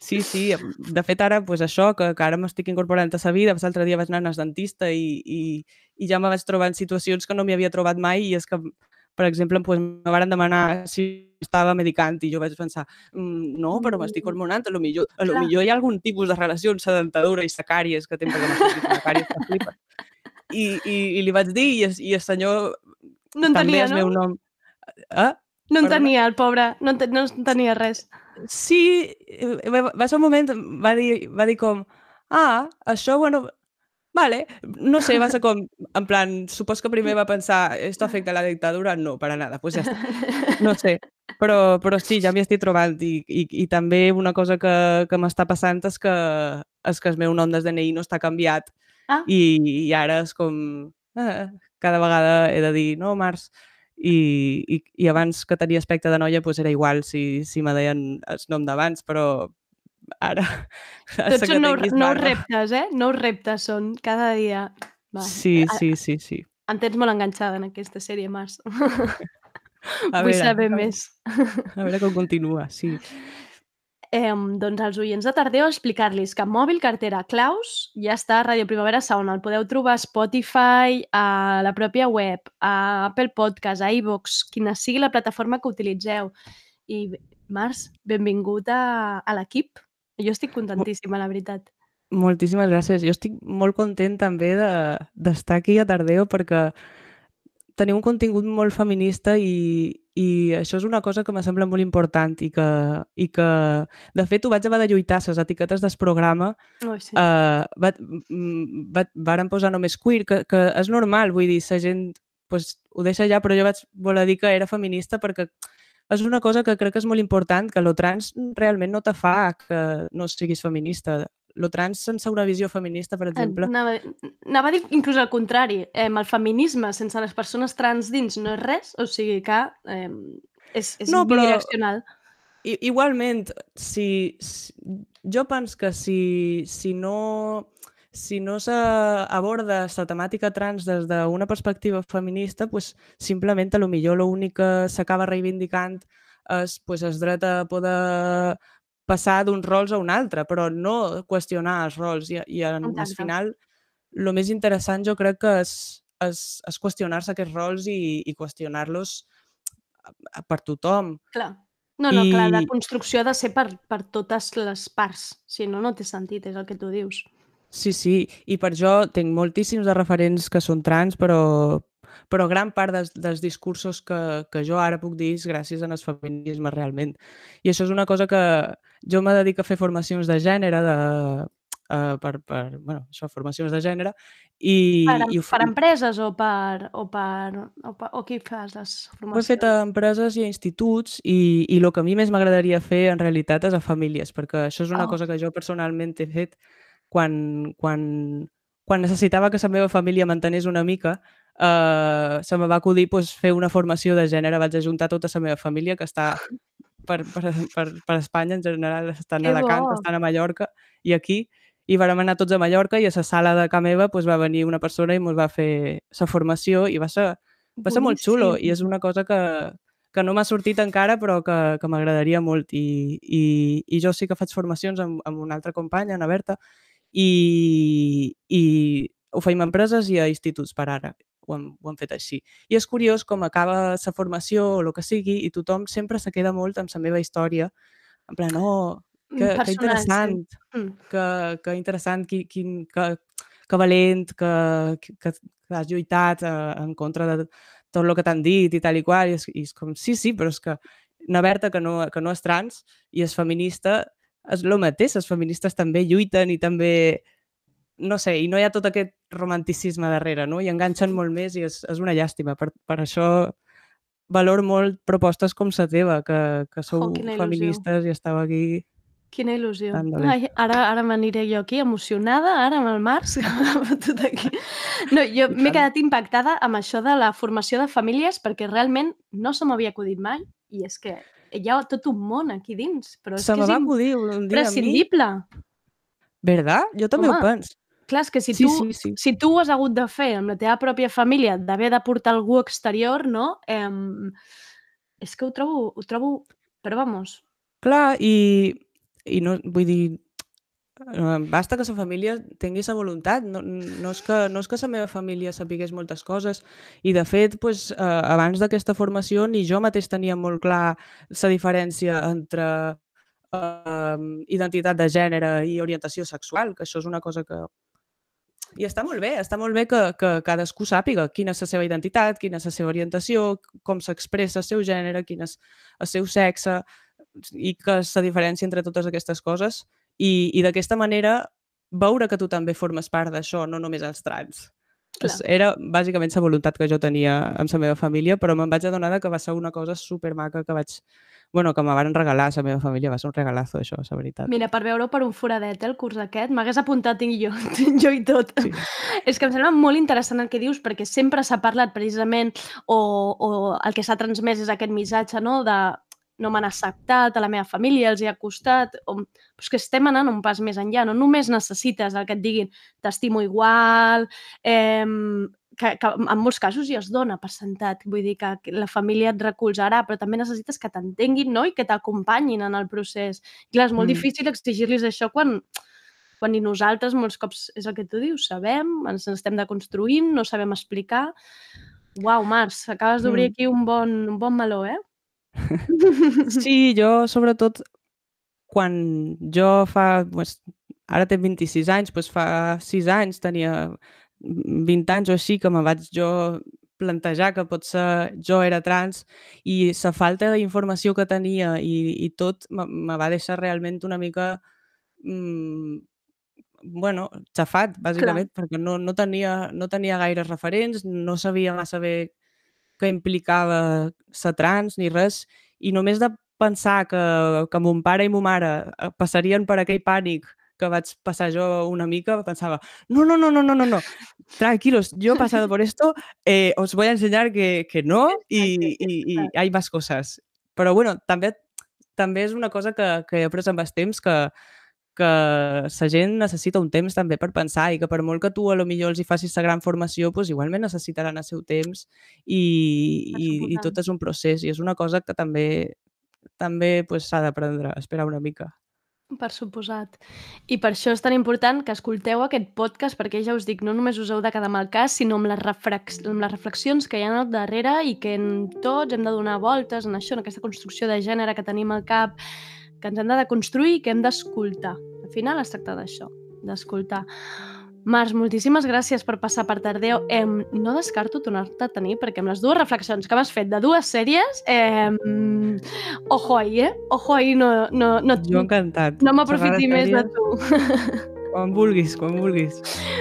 Sí, sí. De fet, ara, pues, això, que, que ara m'estic incorporant a sa vida, l'altre dia vaig anar al dentista i, i, i ja me vaig trobar en situacions que no m'hi havia trobat mai i és que, per exemple, pues, me van demanar si estava medicant i jo vaig pensar, mm, no, però m'estic hormonant, a lo millor, a lo millor hi ha algun tipus de relació amb la dentadura i la càries que té perquè m'ha sortit una càries que flipa. I, i, I li vaig dir i el, i el senyor No en també el no? meu nom. Eh? No en tenia, el pobre. No en, no en tenia res. Sí, eh, va, va ser un moment, va dir, va dir com, ah, això, bueno, vale, no sé, va ser com, en plan, supos que primer va pensar, esto afecta a la dictadura? No, para nada, pues ja està. No sé, però, però sí, ja m'hi estic trobant i, i, i també una cosa que, que m'està passant és que, és que el meu nom des DNI no està canviat Ah. i, i ara és com, eh, cada vegada he de dir, no, Març, i, i, i abans que tenia aspecte de noia doncs era igual si, si me deien el nom d'abans, però ara... Tots són nous, nous reptes, eh? Nous reptes són cada dia. Va. Sí, A- sí, sí, sí. Em tens molt enganxada en aquesta sèrie, Mars. A Vull veure, saber a- més. A veure com continua, sí. Eh, doncs als oients de Tardeo explicar-los que Mòbil Cartera Claus ja està a Ràdio Primavera Sound. El podeu trobar a Spotify, a la pròpia web, a Apple Podcast, a iVoox, quina sigui la plataforma que utilitzeu. I, Març, benvingut a, a l'equip. Jo estic contentíssima, la veritat. Moltíssimes gràcies. Jo estic molt content també de- d'estar aquí a Tardeo perquè teniu un contingut molt feminista i, i això és una cosa que me sembla molt important i que, i que de fet, ho vaig haver de lluitar, les etiquetes del programa Oh, sí. uh, va, va, varen posar només queer, que, que és normal, vull dir, la gent pues, ho deixa allà, però jo vaig voler dir que era feminista perquè és una cosa que crec que és molt important, que lo trans realment no te fa que no siguis feminista. Lo trans sense una visió feminista, per exemple, Anava, anava a dir inclús al contrari. Eh, el feminisme sense les persones trans dins no és res, o sigui que eh, és, és No, però- bidireccional. I, igualment, si, si, jo penso que si, si no si no s'aborda la temàtica trans des d'una perspectiva feminista, pues, simplement a lo millor l'únic que s'acaba reivindicant és pues, el dret a poder passar d'uns rols a un altre, però no qüestionar els rols. I, i en, al final, el més interessant jo crec que és, és, és qüestionar-se aquests rols i, i qüestionar-los per tothom. Clar. No, no, clar, la I- construcció ha de ser per, per totes les parts. Si no, no té sentit, és el que tu dius. Sí, sí, i per això tinc moltíssims de referents que són trans, però, però gran part dels, dels discursos que, que jo ara puc dir és gràcies al feminisme realment. I això és una cosa que jo me dedico a fer formacions de gènere, de, uh, per, per, bueno, això, formacions de gènere, i, Per, i ho, per f- empreses o per, o per, o per... O qui fas les ho he formacions? fet a empreses i a instituts i, i el que a mi més m'agradaria fer en realitat és a famílies, perquè això és una Oh. cosa que jo personalment he fet quan, quan, quan necessitava que la meva família mantenés una mica, eh, se me va acudir pues, fer una formació de gènere, vaig ajuntar tota la meva família que està per, per, per, per Espanya en general, estan Que a Alacant, bo! estan a Mallorca i aquí, i vàrem anar tots a Mallorca i a la sala de ca meva pues, va venir una persona i ens va fer la formació i va ser, va ser molt xulo. I és una cosa que, que no m'ha sortit encara però que, que m'agradaria molt. I, i, i jo sí que faig formacions amb, amb una altra companya, Ana Berta, i, i ho feim a empreses i a instituts per ara. Ho hem, ho hem fet així. I és curiós com acaba la formació o el que sigui i tothom sempre se queda molt amb la meva història. En plan, oh, que, que Personal, interessant, sí. Mm. que, que interessant, quin, quin, que, que valent, que, que, que has lluitat eh, en contra de tot el que t'han dit i tal i qual. I és, I és com, sí, sí, però és que na Berta, que no, que no és trans i és feminista, és el mateix, les feministes també lluiten i també no sé, i no hi ha tot aquest romanticisme darrere, no? I enganxen molt més i és, és una llàstima. Per, per això valor molt propostes com la teva, que, que sou Oh, feministes i estàu aquí... Quina il·lusió. Ai, ara ara m'aniré jo aquí emocionada, ara amb el Març, fotut aquí. No, jo m'he quedat impactada amb això de la formació de famílies perquè realment no se m'havia acudit mai i és que hi ha tot un món aquí dins, però és Se que me va acudir un dia a mi. imprescindible. ¿Verdad? Jo també Home, ho penso. Clar, és que si, Sí, tu, sí, sí. si tu ho has hagut de fer amb la teva pròpia família, d'haver de portar algú exterior, no? Eh, és que ho trobo, ho trobo... Però vamos, Clar, i, i no, vull dir, eh, basta que la família tingui la voluntat. No, no, és que, no és que la meva família sapigués moltes coses. I, de fet, pues, eh, abans d'aquesta formació ni jo mateix tenia molt clar la diferència entre eh, identitat de gènere i orientació sexual, que això és una cosa que... I està molt bé, està molt bé que, que cadascú sàpiga quina és la seva identitat, quina és la seva orientació, com s'expressa el seu gènere, quin és el seu sexe, i que la diferència entre totes aquestes coses i, i d'aquesta manera veure que tu també formes part d'això, no només els trans. Clar. Era bàsicament la voluntat que jo tenia amb la meva família, però me'n vaig adonar que va ser una cosa supermaca que vaig... Bueno, que me van regalar a la meva família, va ser un regalazo, això, la veritat. Mira, per veure per un foradet, eh, el curs aquest, m'hagués apuntat i jo, jo i tot. Sí. És que em sembla molt interessant el que dius, perquè sempre s'ha parlat precisament, o, o el que s'ha transmès és aquest missatge, no?, de no m'han acceptat, a la meva família els hi ha costat, o... però és que estem anant un pas més enllà, no només necessites el que et diguin t'estimo igual, eh, que, que en molts casos ja es dona per sentat, vull dir que la família et recolzarà, però també necessites que t'entenguin no? i que t'acompanyin en el procés. I clar, és molt Mm. difícil exigir-los això quan, quan ni nosaltres molts cops, és el que tu dius, sabem, ens estem deconstruint, no sabem explicar. Uau, Març, acabes d'obrir Mm. aquí un bon, un bon meló, eh? Sí, jo sobretot quan jo fa, pues, ara tinc 26 anys, doncs fa 6 anys tenia 20 anys o així que me vaig jo plantejar que potser jo era trans i la falta d'informació que tenia i, i tot me, va deixar realment una mica mm, bueno, xafat, bàsicament, perquè no, no, tenia, no tenia gaires referents, no sabia massa bé què implicava ser trans ni res, i només de pensar que, que mon pare i mon mare eh, passarien per aquell pànic que vaig passar jo una mica, pensava, no, no, no, no, no, no, no, tranquilos, yo he pasado por esto, eh, os voy a enseñar que, que no y, y, y hay más cosas. Però bueno, també, també és una cosa que, que he après amb el temps que, que la gent necessita un temps també per pensar i que per molt que tu a lo millor els hi facis la gran formació, doncs igualment necessitaran el seu temps i, i, i tot és un procés i és una cosa que també també pues, s'ha d'aprendre a esperar una mica. Per suposat. I per això és tan important que escolteu aquest podcast, perquè ja us dic, no només us heu de quedar amb el cas, sinó amb les, reflex amb les reflexions que hi ha al darrere i que en tots hem de donar voltes en això, en aquesta construcció de gènere que tenim al cap, que ens hem de deconstruir i que hem d'escoltar. Al final es tracta d'això, d'escoltar. Març, moltíssimes gràcies per passar per Tardeo. Eh, no descarto tornar-te a tenir, perquè amb les dues reflexions que m'has fet de dues sèries, eh, ojo ahí, eh? Ojo ahí, no, no, no, Jo encantat. no m'aprofiti més de tu. Quan vulguis, quan vulguis.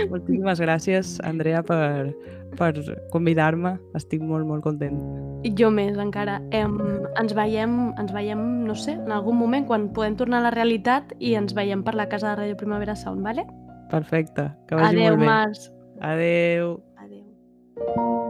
Moltíssimes gràcies, Andrea, per, per convidar-me. Estic molt, molt content. I jo més, encara. Em, ens veiem, ens veiem, no sé, en algun moment, quan podem tornar a la realitat i ens veiem per la casa de Ràdio Primavera Sound, vale? Perfecte. Que vagi Adeu, molt bé. Març. Adeu. Adeu.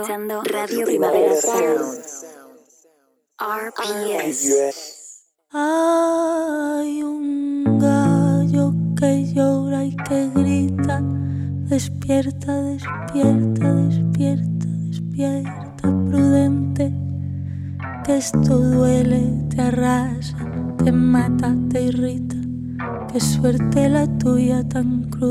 Escuchando, Radio Primavera Sound. RPS. Hay un gallo que llora y que grita. Despierta, despierta, despierta, despierta, prudente. Que esto duele, te arrasa, te mata, te irrita. Qué suerte la tuya tan cruda.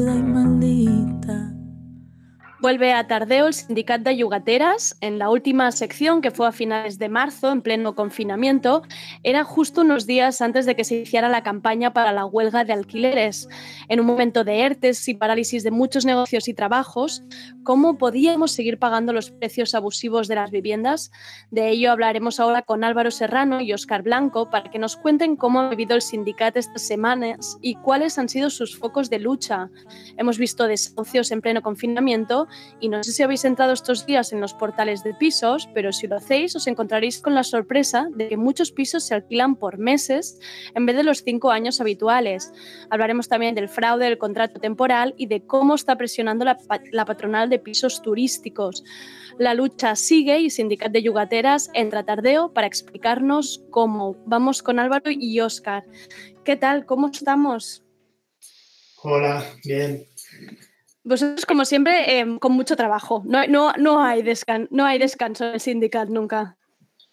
Vuelve a Tardeo el sindicato de yugateras. En la última sección, que fue a finales de marzo, en pleno confinamiento, era justo unos días antes de que se iniciara la campaña para la huelga de alquileres. En un momento de ERTES y parálisis de muchos negocios y trabajos, ¿cómo podíamos seguir pagando los precios abusivos de las viviendas? De ello hablaremos ahora con Álvaro Serrano y Óscar Blanco para que nos cuenten cómo ha vivido el sindicato estas semanas y cuáles han sido sus focos de lucha. Hemos visto desahucios en pleno confinamiento y no sé si habéis entrado estos días en los portales de pisos, pero si lo hacéis os encontraréis con la sorpresa de que muchos pisos se alquilan por meses en vez de los cinco años habituales. Hablaremos también del fraude del contrato temporal y de cómo está presionando la, patronal de pisos turísticos. La lucha sigue y Sindicat de Yugateras entra tardeo para explicarnos cómo. Vamos con Álvaro y Óscar. ¿Qué tal? ¿Cómo estamos? Hola, bien. Vosotros, como siempre, eh, con mucho trabajo. No, no, no, hay descan no hay descanso en el sindicato nunca.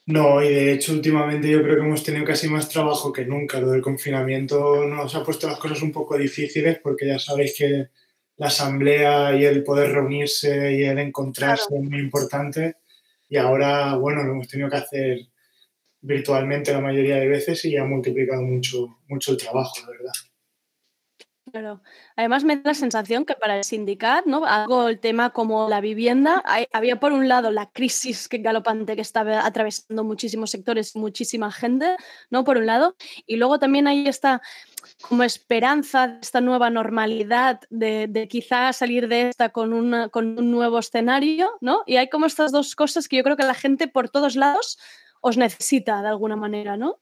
No, y de hecho últimamente yo creo que hemos tenido casi más trabajo que nunca. Lo del confinamiento nos ha puesto las cosas un poco difíciles porque ya sabéis que la asamblea y el poder reunirse y el encontrarse claro. es muy importante. Y ahora, bueno, lo hemos tenido que hacer virtualmente la mayoría de veces y ha multiplicado mucho, mucho el trabajo, la verdad. Claro. Además me da la sensación que para el sindicato, ¿no? Algo el tema como la vivienda, había por un lado la crisis que galopante que estaba atravesando muchísimos sectores, muchísima gente, ¿no? Por un lado, y luego también hay esta como esperanza de esta nueva normalidad, de, de quizá salir de esta con, una, con un nuevo escenario, ¿no? Y hay como estas dos cosas que yo creo que la gente por todos lados os necesita de alguna manera, ¿no?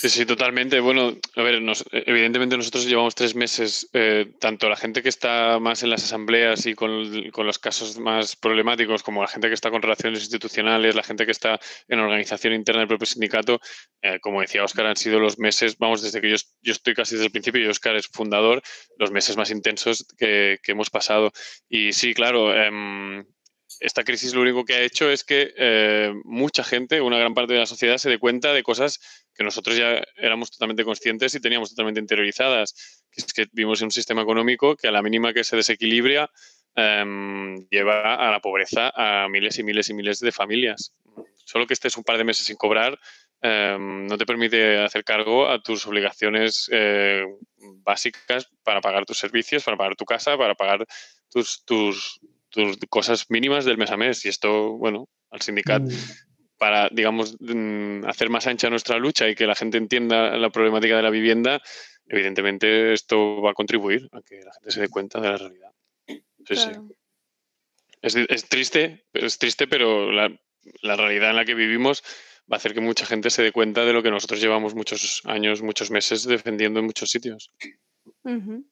Sí, sí, totalmente. Bueno, a ver, nos, evidentemente nosotros llevamos tres meses, eh, tanto la gente que está más en las asambleas y con, con, los casos más problemáticos, como la gente que está con relaciones institucionales, la gente que está en organización interna del propio sindicato, eh, como decía Óscar, han sido los meses, vamos, desde que yo, yo, estoy casi desde el principio y Óscar es fundador, los meses más intensos que, que hemos pasado. Y sí, claro, eh, esta crisis lo único que ha hecho es que eh, mucha gente, una gran parte de la sociedad, se dé cuenta de cosas que nosotros ya éramos totalmente conscientes y teníamos totalmente interiorizadas. Que es que vivimos en un sistema económico que a la mínima que se desequilibra eh, lleva a la pobreza a miles y miles y miles de familias. Solo que estés un par de meses sin cobrar eh, no te permite hacer cargo a tus obligaciones eh, básicas para pagar tus servicios, para pagar tu casa, para pagar tus, tus, tus cosas mínimas del mes a mes. Y esto, bueno, al sindicato, mm. Para, digamos, mm, hacer más ancha nuestra lucha y que la gente entienda la problemática de la vivienda, evidentemente esto va a contribuir a que la gente se dé cuenta de la realidad. Sí, claro. sí. Es, es, triste, es triste, pero la, la realidad en la que vivimos va a hacer que mucha gente se dé cuenta de lo que nosotros llevamos muchos años, muchos meses defendiendo en muchos sitios. Uh -huh.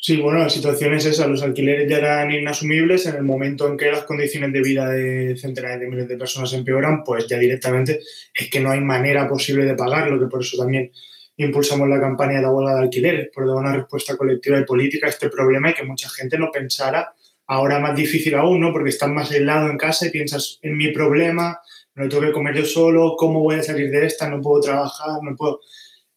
Sí, bueno, la situación es esa. Los alquileres ya eran inasumibles. En el momento en que las condiciones de vida de centenares de miles de personas empeoran, pues ya directamente es que no hay manera posible de pagarlo, que por eso también impulsamos la campaña de la huelga de alquileres, por dar una respuesta colectiva y política a este problema y que mucha gente no pensara ahora más difícil aún, ¿no? Porque estás más aislado en casa y piensas en mi problema, lo tengo que comer yo solo, ¿cómo voy a salir de esta? No puedo trabajar, no puedo...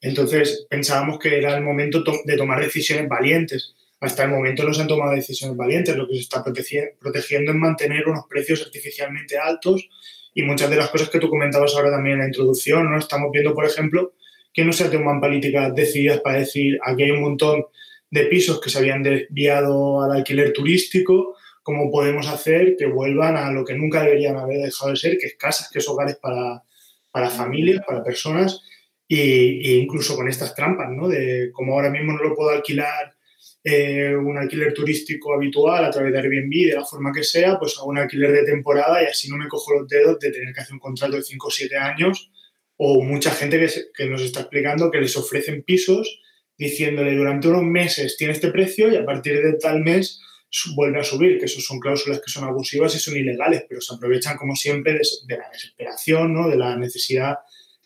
Entonces pensábamos que era el momento to de tomar decisiones valientes. Hasta el momento no se han tomado decisiones valientes. Lo que se está protegiendo es mantener unos precios artificialmente altos y muchas de las cosas que tú comentabas ahora también en la introducción. ¿no? Estamos viendo, por ejemplo, que no se toman políticas decididas para decir aquí hay un montón de pisos que se habían desviado al alquiler turístico, cómo podemos hacer que vuelvan a lo que nunca deberían haber dejado de ser, que es casas, que es hogares para, para familias, para personas y, incluso con estas trampas, ¿no? De como ahora mismo no lo puedo alquilar eh, un alquiler turístico habitual a través de Airbnb, de la forma que sea, pues hago un alquiler de temporada y así no me cojo los dedos de tener que hacer un contrato de 5 o 7 años. O mucha gente que, que nos está explicando que les ofrecen pisos diciéndole durante unos meses tiene este precio y a partir de tal mes vuelve a subir, que eso son cláusulas que son abusivas y son ilegales, pero se aprovechan como siempre de, de la desesperación, ¿no? de la necesidad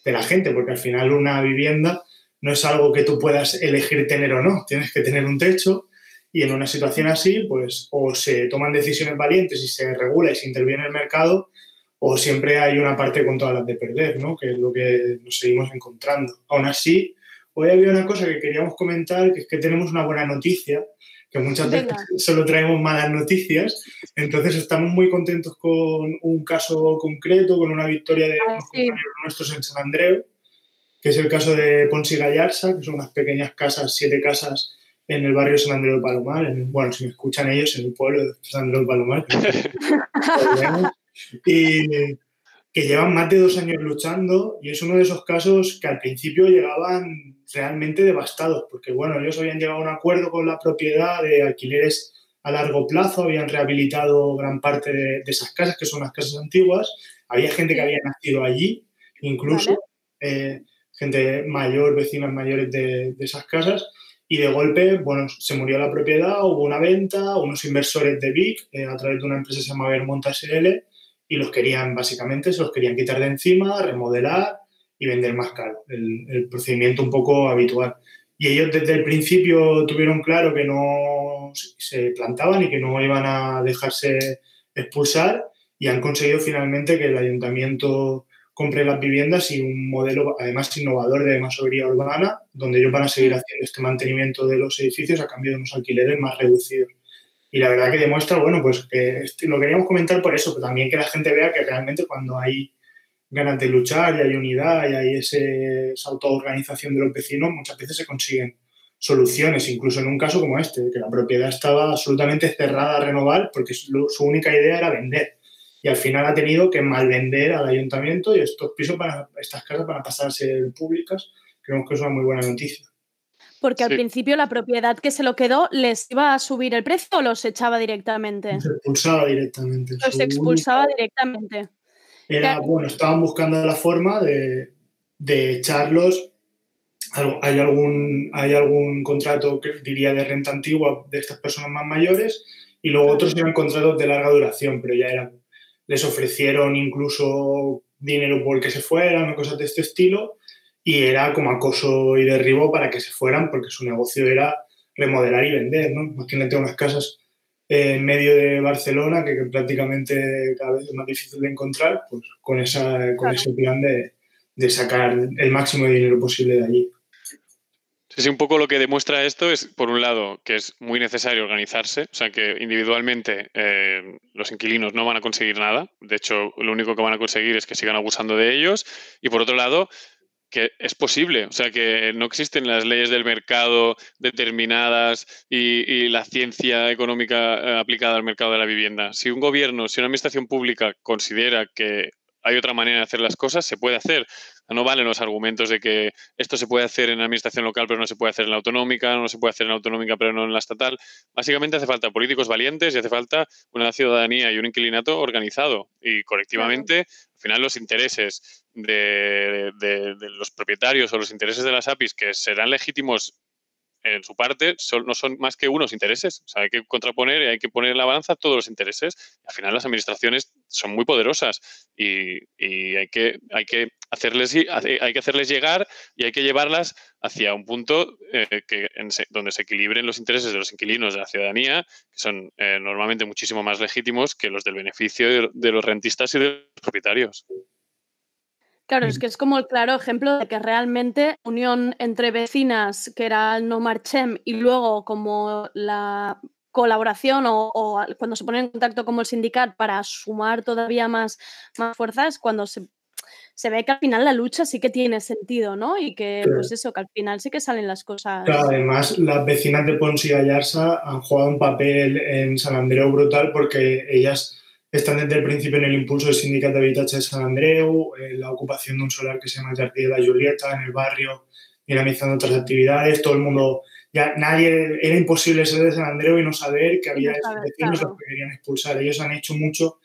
de la gente, porque al final una vivienda no es algo que tú puedas elegir tener o no, tienes que tener un techo y en una situación así, pues o se toman decisiones valientes y se regula y se interviene el mercado, o siempre hay una parte con todas las de perder, ¿no? que es lo que nos seguimos encontrando. Aún así, hoy había una cosa que queríamos comentar, que es que tenemos una buena noticia, que muchas veces solo traemos malas noticias, entonces estamos muy contentos con un caso concreto, con una victoria de ah, nuestros en San Andreu, que es el caso de Ponsi Gallarza, que son unas pequeñas casas, siete casas en el barrio San Andreu de Palomar, bueno, si me escuchan ellos, en el pueblo de San Andreu de Palomar. y que llevan más de dos años luchando y es uno de esos casos que al principio llegaban realmente devastados, porque bueno, ellos habían llegado a un acuerdo con la propiedad de alquileres a largo plazo, habían rehabilitado gran parte de, esas casas, que son las casas antiguas, había gente que había nacido allí, incluso eh, gente mayor, vecinas mayores de, esas casas, y de golpe, bueno, se murió la propiedad, hubo una venta, unos inversores de Vic, eh, a través de una empresa que se llama Vermont SL, y los querían, básicamente, se los querían quitar de encima, remodelar y vender más caro, el, procedimiento un poco habitual. Y ellos desde el principio tuvieron claro que no se plantaban y que no iban a dejarse expulsar y han conseguido finalmente que el ayuntamiento compre las viviendas y un modelo además innovador de masovería urbana, donde ellos van a seguir haciendo este mantenimiento de los edificios a cambio de unos alquileres más reducidos. Y la verdad que demuestra, bueno, pues que lo queríamos comentar por eso, pero también que la gente vea que realmente cuando hay ganas de luchar y hay unidad y hay ese, esa autoorganización de los vecinos, muchas veces se consiguen soluciones, incluso en un caso como este, que la propiedad estaba absolutamente cerrada a renovar porque su, única idea era vender. Y al final ha tenido que malvender al ayuntamiento y estos pisos, para, estas casas van a pasarse públicas. Creemos que es una muy buena noticia. Porque al principio la propiedad que se lo quedó, ¿les iba a subir el precio o los echaba directamente? Se expulsaba directamente. Los expulsaba directamente. Era, bueno, estaban buscando la forma de, echarlos. Hay algún, hay algún contrato que diría de renta antigua de estas personas más mayores y luego otros eran contratos de larga duración, pero ya eran, les ofrecieron incluso dinero por que se fueran o cosas de este estilo y era como acoso y derribo para que se fueran porque su negocio era remodelar y vender, ¿no? Imagínate unas casas en medio de Barcelona que, prácticamente cada vez es más difícil de encontrar, pues con, esa, con ese plan de, de sacar el máximo de dinero posible de allí. Sí, un poco lo que demuestra esto es, por un lado, que es muy necesario organizarse, o sea, que individualmente eh, los inquilinos no van a conseguir nada, de hecho, lo único que van a conseguir es que sigan abusando de ellos, y por otro lado, que es posible, o sea, que no existen las leyes del mercado determinadas y, la ciencia económica eh, aplicada al mercado de la vivienda. Si un gobierno, si una administración pública considera que hay otra manera de hacer las cosas, se puede hacer. No valen los argumentos de que esto se puede hacer en la administración local, pero no se puede hacer en la autonómica, no se puede hacer en la autonómica, pero no en la estatal. Básicamente hace falta políticos valientes y hace falta una ciudadanía y un inquilinato organizado y colectivamente, al final, los intereses de, los propietarios o los intereses de las APIs que serán legítimos en su parte no son más que unos intereses. O sea, hay que contraponer y hay que poner en la balanza todos los intereses. al final las administraciones son muy poderosas y, hay, que, hay, que hacerles, hay que hacerles llegar y hay que llevarlas hacia un punto eh, donde se equilibren los intereses de los inquilinos de la ciudadanía, que son eh, normalmente muchísimo más legítimos que los del beneficio de los rentistas y de los propietarios. Claro, es que es como el claro ejemplo de que realmente unión entre vecinas, que era el No Marchem, y luego como la colaboración o, cuando se pone en contacto como el sindicato para sumar todavía más, más fuerzas, cuando se, ve que al final la lucha sí que tiene sentido, ¿no? Y que, pues eso, que al final sí que salen las cosas. Claro, además, las vecinas de Pons y Gallarza han jugado un papel en San Andreu brutal porque ellas están desde el principio en el impulso del Sindicato de Habitatge de San Andreu, eh, la ocupación de un solar que se llama Jardí de la Julieta en el barrio, dinamizando otras actividades. Todo el mundo, ya nadie, era imposible ser de San Andreu y no saber que había esos vecinos que querían expulsar. Ellos han hecho mucho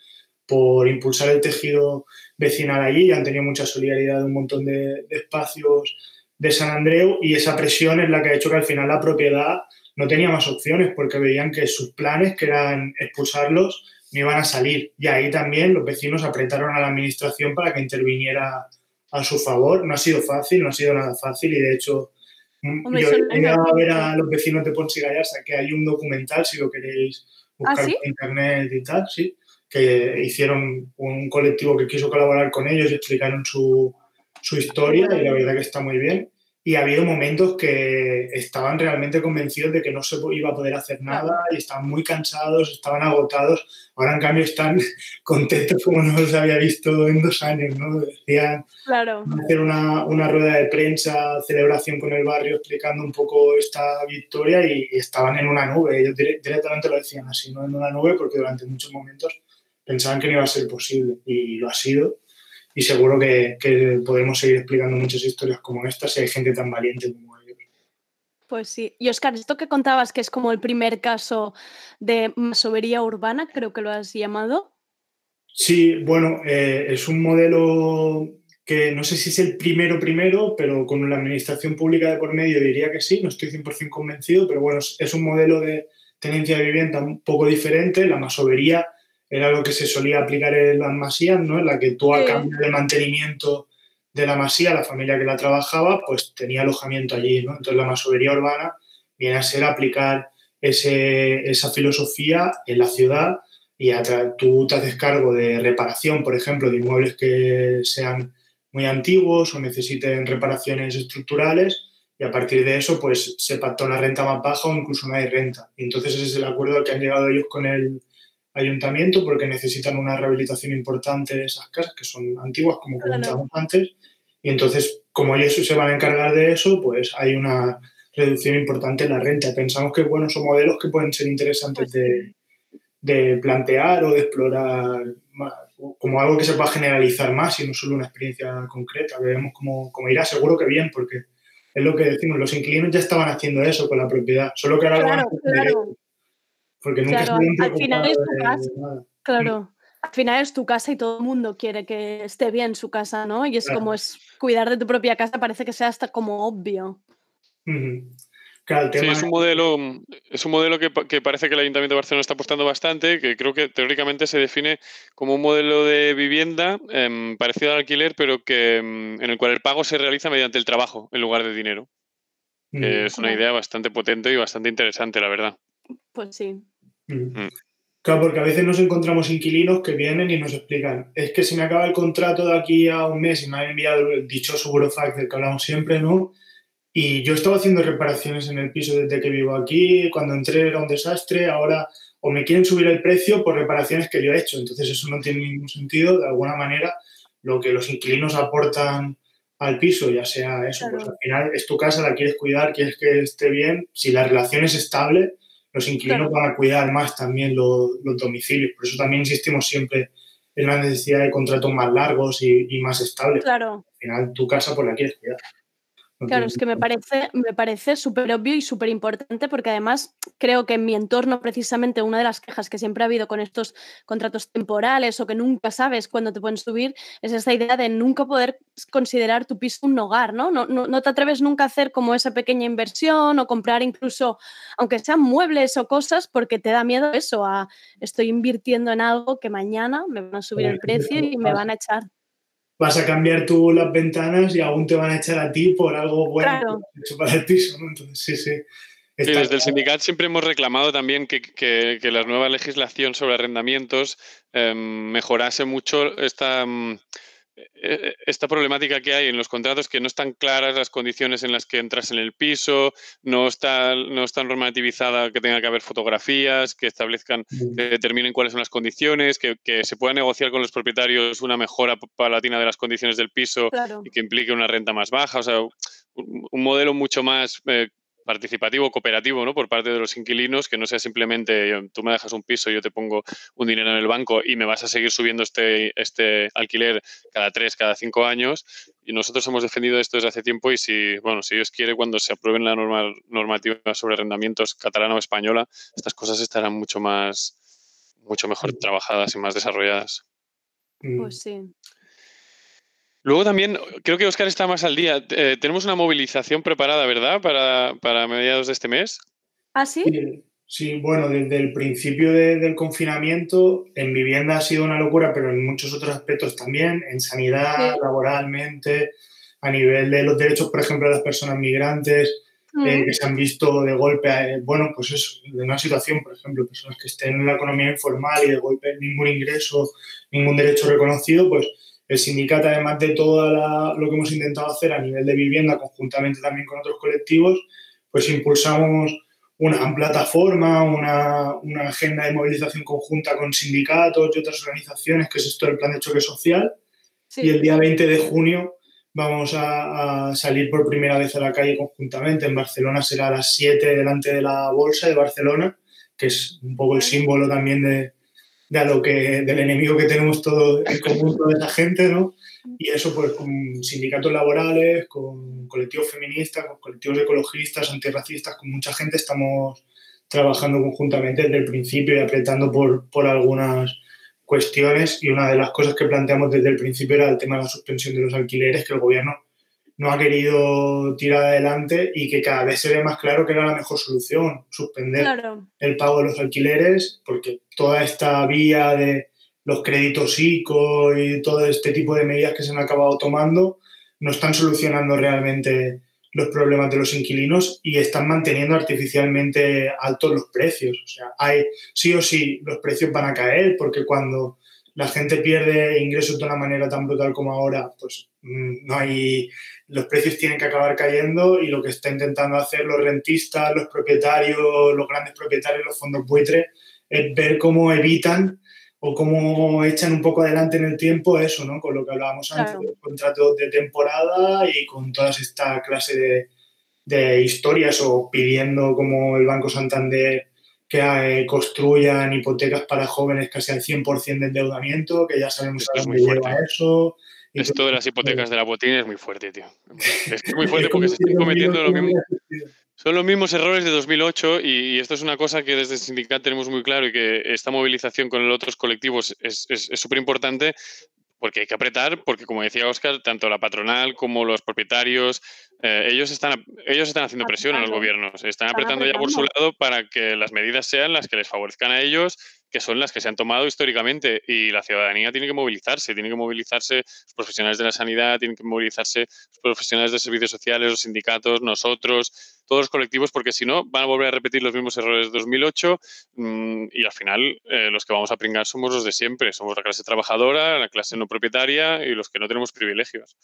por impulsar el tejido vecinal allí y han tenido mucha solidaridad de un montón de, de espacios de San Andreu y esa presión es la que ha hecho que al final la propiedad no tenía más opciones porque veían que sus planes, que eran expulsarlos, no iban a salir. Y ahí también los vecinos apretaron a la administración para que interviniera a su favor. No ha sido fácil, no ha sido nada fácil y de hecho mm, Hombre, yo he a ver a los vecinos de Ponce Gallarza que hay un documental, si lo queréis buscar ¿Ah, sí? por internet y tal, sí, que hicieron un colectivo que quiso colaborar con ellos y explicaron su, su historia y la verdad que está muy bien. Y ha habido momentos que estaban realmente convencidos de que no se iba a poder hacer nada y estaban muy cansados, estaban agotados. Ahora, en cambio, están contentos como no los había visto en dos años, ¿no? Decían Claro. hacer una, una rueda de prensa, celebración con el barrio, explicando un poco esta victoria y, y estaban en una nube. Ellos dire- directamente lo decían así, no en una nube, porque durante muchos momentos pensaban que no iba a ser posible y lo ha sido. Y seguro que, que podemos seguir explicando muchas historias como esta si hay gente tan valiente como ellos. Pues sí. Y Oscar, esto que contabas que es como el primer caso de masovería urbana, creo que lo has llamado. Sí, bueno, eh, es un modelo que no sé si es el primero primero, pero con la administración pública de por medio diría que sí, no estoy 100% convencido, pero bueno, es, es un modelo de tenencia de vivienda un poco diferente. La masovería era lo que se solía aplicar en las masías, ¿no? En la que tú a Sí. cambio de mantenimiento de la masía, la familia que la trabajaba, pues tenía alojamiento allí, ¿no? Entonces la masovería urbana viene a ser aplicar ese- esa filosofía en la ciudad y tú te haces cargo de reparación, por ejemplo, de inmuebles que sean muy antiguos o necesiten reparaciones estructurales y a partir de eso pues se pacta una renta más baja o incluso no hay renta. Y entonces ese es el acuerdo que han llegado ellos con el ayuntamiento porque necesitan una rehabilitación importante de esas casas que son antiguas como Claro. comentábamos antes y entonces como ellos se van a encargar de eso pues hay una reducción importante en la renta. Pensamos que bueno son modelos que pueden ser interesantes de, de plantear o de explorar más, como algo que se pueda generalizar más y no solo una experiencia concreta. Veremos cómo, cómo irá, seguro que bien, porque es lo que decimos, los inquilinos ya estaban haciendo eso con la propiedad, solo que ahora lo van a Claro, hacer claro. Porque nunca Claro, al final es tu casa. nada. Claro. Al final es tu casa y todo el mundo quiere que esté bien su casa, ¿no? Y es Claro. como es cuidar de tu propia casa, parece que sea hasta como obvio. Claro, el Sí, tema es un modelo, es un modelo que, que parece que el Ayuntamiento de Barcelona está apostando bastante, que creo que teóricamente se define como un modelo de vivienda em, parecido al alquiler, pero que em, en el cual el pago se realiza mediante el trabajo en lugar de dinero. es una idea bastante potente y bastante interesante, la verdad. Pues sí. Mm. Mm. Claro, porque a veces nos encontramos inquilinos que vienen y nos explican, es que se me acaba el contrato de aquí a un mes y me han enviado el dichoso burofax del que hablamos siempre, ¿no? Y yo estaba haciendo reparaciones en el piso desde que vivo aquí, cuando entré era un desastre, ahora o me quieren subir el precio por reparaciones que yo he hecho, entonces eso no tiene ningún sentido, de alguna manera lo que los inquilinos aportan al piso, ya sea eso, pues Claro. al final es tu casa, la quieres cuidar, quieres que esté bien, si la relación es estable, los inquilinos Claro. van a cuidar más también los, los domicilios. Por eso también insistimos siempre en la necesidad de contratos más largos y, y más estables. Claro. Al final tu casa pues la quieres cuidar. Claro, es que me parece, me parece súper obvio y súper importante porque además creo que en mi entorno precisamente una de las quejas que siempre ha habido con estos contratos temporales o que nunca sabes cuándo te pueden subir es esta idea de nunca poder considerar tu piso un hogar, ¿no? No, no, no te atreves nunca a hacer como esa pequeña inversión o comprar incluso, aunque sean muebles o cosas, porque te da miedo eso, a estoy invirtiendo en algo que mañana me van a subir el precio y me van a echar. Vas a cambiar tú las ventanas y aún te van a echar a ti por algo bueno Claro. que has hecho para el piso, ¿no? Entonces, sí, sí. Desde el sindicato siempre hemos reclamado también que, que- que la nueva legislación sobre arrendamientos em, mejorase mucho esta, mm, esta problemática que hay en los contratos, que no están claras las condiciones en las que entras en el piso, no está, no normativizada que tenga que haber fotografías, que establezcan, que determinen cuáles son las condiciones, que, que se pueda negociar con los propietarios una mejora paulatina de las condiciones del piso Claro. y que implique una renta más baja, o sea, un, un modelo mucho más eh, participativo, cooperativo, ¿no? Por parte de los inquilinos, que no sea simplemente tú me dejas un piso, yo te pongo un dinero en el banco y me vas a seguir subiendo este, este alquiler cada tres, cada cinco años. Y nosotros hemos defendido esto desde hace tiempo y si, bueno, si Dios quiere, cuando se aprueben la norma, normativa sobre arrendamientos catalana o española, estas cosas estarán mucho más, mucho mejor trabajadas y más desarrolladas. Mm. Pues sí. Luego también, creo que Oscar está más al día. Eh, tenemos una movilización preparada, ¿verdad? Para, para mediados de este mes. ¿Ah, sí? Sí, sí, bueno, desde el principio de- del confinamiento, en vivienda ha sido una locura, pero en muchos otros aspectos también, en sanidad, Sí. laboralmente, a nivel de los derechos, por ejemplo, de las personas migrantes, eh, Mm. que se han visto de golpe, eh, bueno, pues eso, de una situación, por ejemplo, personas que estén en la economía informal y de golpe ningún ingreso, ningún derecho reconocido, pues el sindicato, además de todo lo que hemos intentado hacer a nivel de vivienda, conjuntamente también con otros colectivos, pues impulsamos una plataforma, una, una agenda de movilización conjunta con sindicatos y otras organizaciones, que es esto del Plan de Choque Social. Sí. Y el día 20 de junio vamos a, a salir por primera vez a la calle conjuntamente. En Barcelona será a las 7 delante de la Bolsa de Barcelona, que es un poco el símbolo también de, de lo que, del enemigo que tenemos todos en común toda esa gente, ¿no? Y eso pues con sindicatos laborales, con colectivos feministas, con colectivos ecologistas, antirracistas, con mucha gente estamos trabajando conjuntamente desde el principio y apretando por, por algunas cuestiones y una de las cosas que planteamos desde el principio era el tema de la suspensión de los alquileres que el gobierno no ha querido tirar adelante y que cada vez se ve más claro que era la mejor solución, suspender Claro. el pago de los alquileres, porque toda esta vía de los créditos ICO y todo este tipo de medidas que se han acabado tomando no están solucionando realmente los problemas de los inquilinos y están manteniendo artificialmente altos los precios. O sea, hay sí o sí los precios van a caer porque cuando la gente pierde ingresos de una manera tan brutal como ahora, pues mm, no hay los precios tienen que acabar cayendo y lo que está intentando hacer los rentistas, los propietarios, los grandes propietarios, los fondos buitres, es ver cómo evitan o cómo echan un poco adelante en el tiempo eso, ¿no? Con lo que hablábamos antes, Claro. de los contratos de temporada y con toda esta clase de, de historias o pidiendo como el Banco Santander que eh, construyan hipotecas para jóvenes casi al 100% de endeudamiento, que ya sabemos Esto a es muy lleva fuerte. eso. Y Esto de las hipotecas de la botín es muy fuerte, tío. Es que es muy fuerte porque se están cometiendo lo mismo. Son los mismos errores de 2008 y, y esto es una cosa que desde el sindicato tenemos muy claro y que esta movilización con los otros colectivos es súper importante porque hay que apretar, porque como decía Oscar, tanto la patronal como los propietarios, eh, ellos, están, ellos están haciendo presión a los gobiernos, están apretando ya por su lado para que las medidas sean las que les favorezcan a ellos, que son las que se han tomado históricamente y la ciudadanía tiene que movilizarse, tiene que movilizarse los profesionales de la sanidad, tienen que movilizarse los profesionales de servicios sociales, los sindicatos, nosotros, todos los colectivos, porque si no van a volver a repetir los mismos errores de 2008 mm, y al final eh, los que vamos a pringar somos los de siempre, somos la clase trabajadora, la clase no propietaria y los que no tenemos privilegios.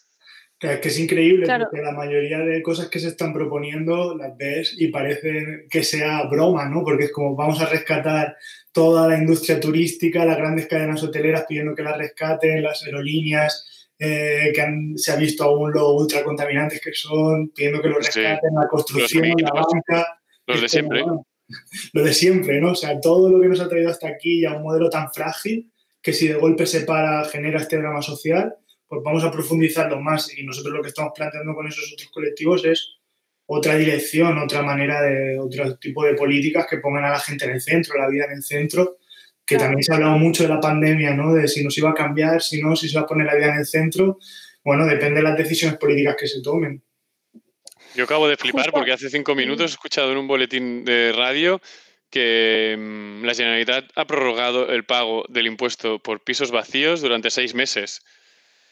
Que es que es increíble Claro. porque la mayoría de cosas que se están proponiendo las ves y parece que sea broma, ¿no? Porque es como vamos a rescatar toda la industria turística, las grandes cadenas hoteleras pidiendo que las rescaten, las aerolíneas eh, que han- se ha visto aún lo ultracontaminantes que son, pidiendo que los Sí. rescaten, la construcción, la banca. Los de siempre. bueno, lo de siempre, ¿no? O sea, todo lo que nos ha traído hasta aquí y a un modelo tan frágil que si de golpe se para genera este drama social, pues vamos a profundizarlo más. Y nosotros lo que estamos planteando con esos otros colectivos es otra dirección, otra manera de, otro tipo de políticas que pongan a la gente en el centro, la vida en el centro, que también se ha hablado mucho de la pandemia, ¿no? De si nos iba a cambiar, si no, si se va a poner la vida en el centro. Bueno, depende de las decisiones políticas que se tomen. Yo acabo de flipar porque hace cinco minutos he escuchado en un boletín de radio que mm, la Generalitat ha prorrogado el pago del impuesto por pisos vacíos durante seis meses.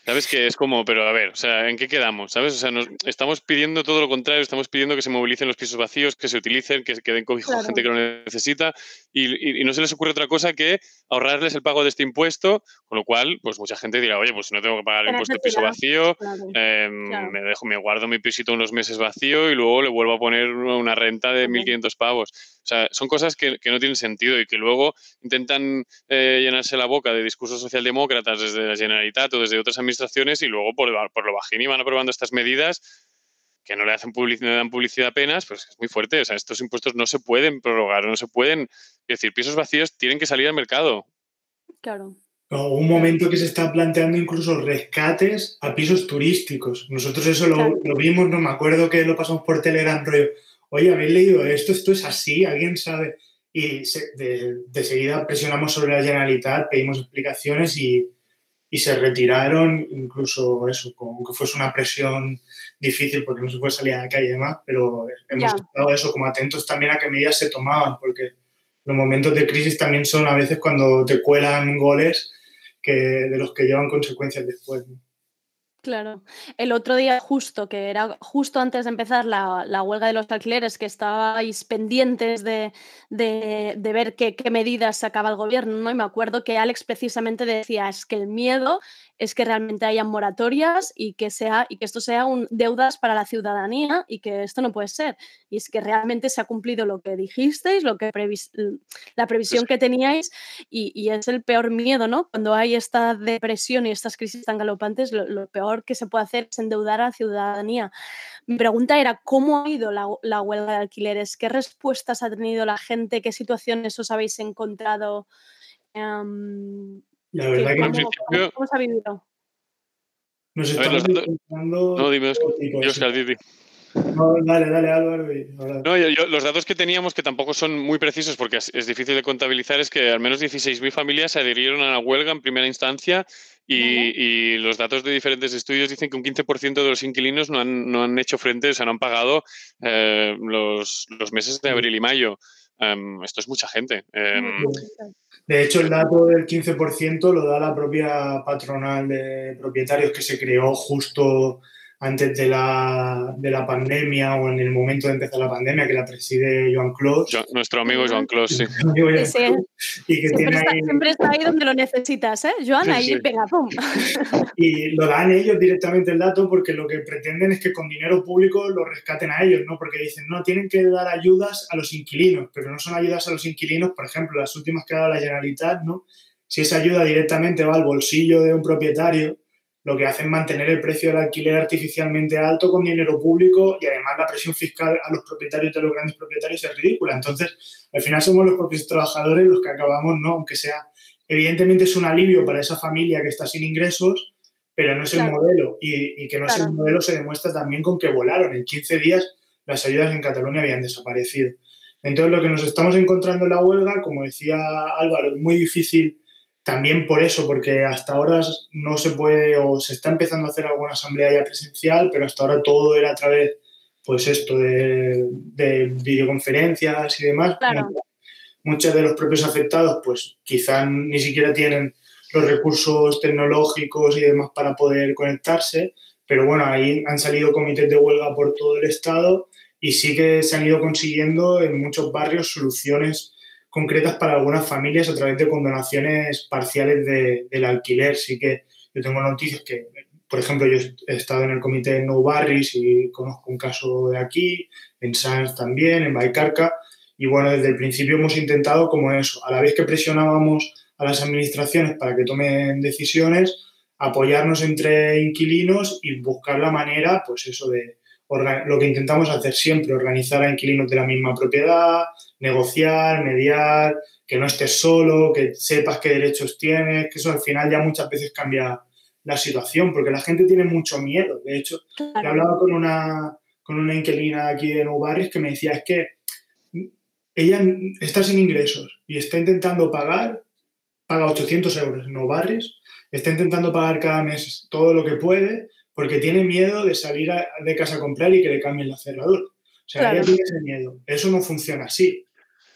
¿Sabes? Que es como, pero a ver, o sea, ¿en qué quedamos? ¿Sabes? O sea, nos, estamos pidiendo todo lo contrario, estamos pidiendo que se movilicen los pisos vacíos, que se utilicen, que, que den cobijo a Claro. gente que lo necesita y, y- y no se les ocurre otra cosa que ahorrarles el pago de este impuesto, con lo cual, pues mucha gente dirá, oye, pues no tengo que pagar el impuesto de piso vacío, Claro. eh, Claro. me dejo, me guardo mi pisito unos meses vacío y luego le vuelvo a poner una renta de Ujú. 1.500 pavos. O sea, son cosas que, que no tienen sentido y que luego intentan eh, llenarse la boca de discursos socialdemócratas desde la Generalitat o desde otras administraciones y luego por, por lo bajín y van aprobando estas medidas que no le hacen publicidad, no dan publicidad apenas, pues es muy fuerte. O sea, estos impuestos no se pueden prorrogar, no se pueden. Es decir, pisos vacíos tienen que salir al mercado. Claro. O un momento que se está planteando incluso rescates a pisos turísticos. Nosotros eso lo, Claro. lo vimos, no me acuerdo que lo pasamos por Telegram, rollo, oye, ¿habéis leído esto? ¿Esto es así? ¿Alguien sabe? Y se- de, de seguida presionamos sobre la Generalitat, pedimos explicaciones y, y se retiraron, incluso eso, como que fuese una presión difícil porque no se puede salir a la calle y demás, pero hemos estado eso como atentos también a qué medidas se tomaban, porque los momentos de crisis también son a veces cuando te cuelan goles que, de los que llevan consecuencias después. ¿no? Claro. El otro día, justo, que era justo antes de empezar la, la huelga de los alquileres, que estabais pendientes de, de- de ver qué, qué medidas sacaba el gobierno, ¿no? Y me acuerdo que Alex precisamente decía, es que el miedo es que realmente hayan moratorias y que, sea, y que esto sea un, deudas para la ciudadanía y que esto no puede ser. Y es que realmente se ha cumplido lo que dijisteis, lo que previs- la previsión que teníais y, y es el peor miedo, ¿no? Cuando hay esta depresión y estas crisis tan galopantes, lo, lo peor que se puede hacer es endeudar a la ciudadanía. Mi pregunta era, ¿cómo ha ido la, la huelga de alquileres? ¿Qué respuestas ha tenido la gente? ¿Qué situaciones os habéis encontrado? Em, La ¿qué- verdad que cómo, se ha vivido? nos ver, estamos los datos- encontrando No, dime, Oscar. Oscar. No, dale, dale, Álvaro. No, yo- yo- los datos que teníamos, que tampoco son muy precisos porque es, es difícil de contabilizar, es que al menos 16.000 familias se adhirieron a la huelga en primera instancia y, Vale. y los datos de diferentes estudios dicen que un 15% de los inquilinos no han, no han hecho frente, o sea, no han pagado eh, los, los meses de abril y mayo. Em, esto es mucha gente. Em, De hecho, el dato del 15% lo da la propia patronal de propietarios que se creó justo antes de la, de la pandemia o en el momento de empezar la pandemia, que la preside Joan Clos. Jo- nuestro amigo Joan Clos, sí. Sí, sí. Y que Siempre tiene está, ahí, siempre está ahí donde lo necesitas, ¿eh? Joan, ahí, sí. venga, pum. y lo dan ellos directamente el dato porque lo que pretenden es que con dinero público lo rescaten a ellos, ¿no? Porque dicen, no, tienen que dar ayudas a los inquilinos, pero no son ayudas a los inquilinos, por ejemplo, las últimas que ha dado la Generalitat, ¿no? Si esa ayuda directamente va al bolsillo de un propietario, lo que hace es mantener el precio del alquiler artificialmente alto con dinero público y además la presión fiscal a los propietarios de los grandes propietarios es ridícula. Entonces, al final somos los propios trabajadores los que acabamos, ¿no? Aunque sea, evidentemente es un alivio para esa familia que está sin ingresos, pero no es el Claro. modelo. Y, y que no es Claro. el modelo se demuestra también con que volaron. En 15 días las ayudas en Cataluña habían desaparecido. Entonces, lo que nos estamos encontrando en la huelga, como decía Álvaro, es muy difícil también por eso, porque hasta ahora no se puede o se está empezando a hacer alguna asamblea ya presencial, pero hasta ahora todo era a través, pues esto, de, de videoconferencias y demás. Claro. Muchos de los propios afectados, pues quizás ni siquiera tienen los recursos tecnológicos y demás para poder conectarse, pero bueno, ahí han salido comités de huelga por todo el estado y sí que se han ido consiguiendo en muchos barrios soluciones concretas para algunas familias a través de condonaciones parciales de- del alquiler. Sí que yo tengo noticias que, por ejemplo, yo he estado en el comité No Barris y conozco un caso de aquí, en Sanz también, en Baicarca, y bueno, desde el principio hemos intentado como eso, a la vez que presionábamos a las administraciones para que tomen decisiones, apoyarnos entre inquilinos y buscar la manera, pues eso de lo que intentamos hacer siempre, organizar a inquilinos de la misma propiedad, negociar, mediar, que no estés solo, que sepas qué derechos tienes, que eso al final ya muchas veces cambia la situación, porque la gente tiene mucho miedo. De hecho, Claro. hablaba con una, con una inquilina aquí de Nou Barris que me decía, es que ella está sin ingresos y está intentando pagar, paga 800 euros en Nou Barris, está intentando pagar cada mes todo lo que puede porque tiene miedo de salir a- de casa a comprar y que le cambien la cerradura. O sea, Claro. ella tiene ese miedo. Eso no funciona así.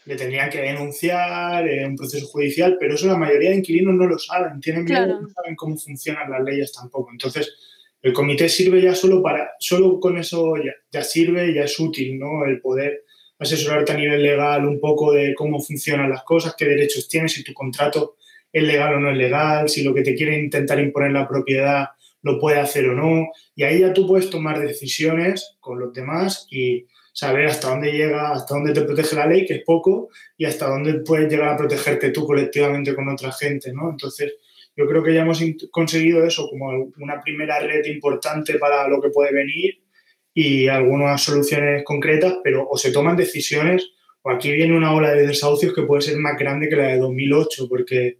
Le tendrían que denunciar en un proceso judicial, pero eso la mayoría de inquilinos no lo saben. Tienen miedo, Claro. no saben cómo funcionan las leyes tampoco. Entonces, el comité sirve ya solo para, solo con eso ya, ya sirve, ya es útil, ¿no? El poder asesorarte a nivel legal un poco de cómo funcionan las cosas, qué derechos tienes, si tu contrato es legal o no es legal, si lo que te quiere intentar imponer la propiedad lo puede hacer o no. Y ahí ya tú puedes tomar decisiones con los demás y saber hasta dónde llega, hasta dónde te protege la ley, que es poco, y hasta dónde puedes llegar a protegerte tú colectivamente con otra gente, ¿no? Entonces, yo creo que ya hemos conseguido eso como una primera red importante para lo que puede venir y algunas soluciones concretas, pero o se toman decisiones o aquí viene una ola de desahucios que puede ser más grande que la de 2008, porque,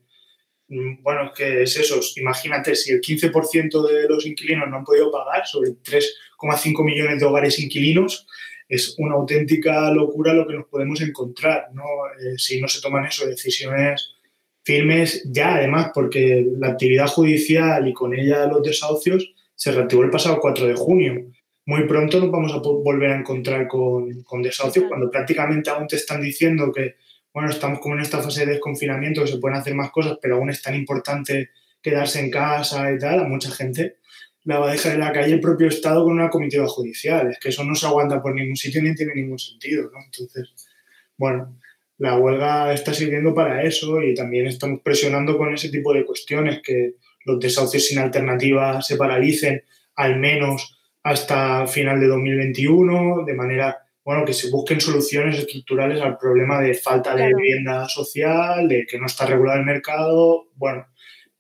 bueno, es que es eso. Imagínate, si el 15% de los inquilinos no han podido pagar sobre 3,5 millones de hogares inquilinos, es una auténtica locura lo que nos podemos encontrar, ¿no? Eh, si no se toman eso, decisiones firmes ya, además, porque la actividad judicial y con ella los desahucios se reactivó el pasado 4 de junio. Muy pronto nos vamos a volver a encontrar con, con desahucios cuando prácticamente aún te están diciendo que, bueno, estamos como en esta fase de desconfinamiento, que se pueden hacer más cosas, pero aún es tan importante quedarse en casa y tal, a mucha gente la va a dejar en la calle el propio Estado con una comitiva judicial. Es que eso no se aguanta por ningún sitio ni tiene ningún sentido, ¿no? Entonces, bueno, la huelga está sirviendo para eso y también estamos presionando con ese tipo de cuestiones, que los desahucios sin alternativa se paralicen al menos hasta final de 2021, de manera, bueno, que se busquen soluciones estructurales al problema de falta de vivienda social, de que no está regulado el mercado, bueno,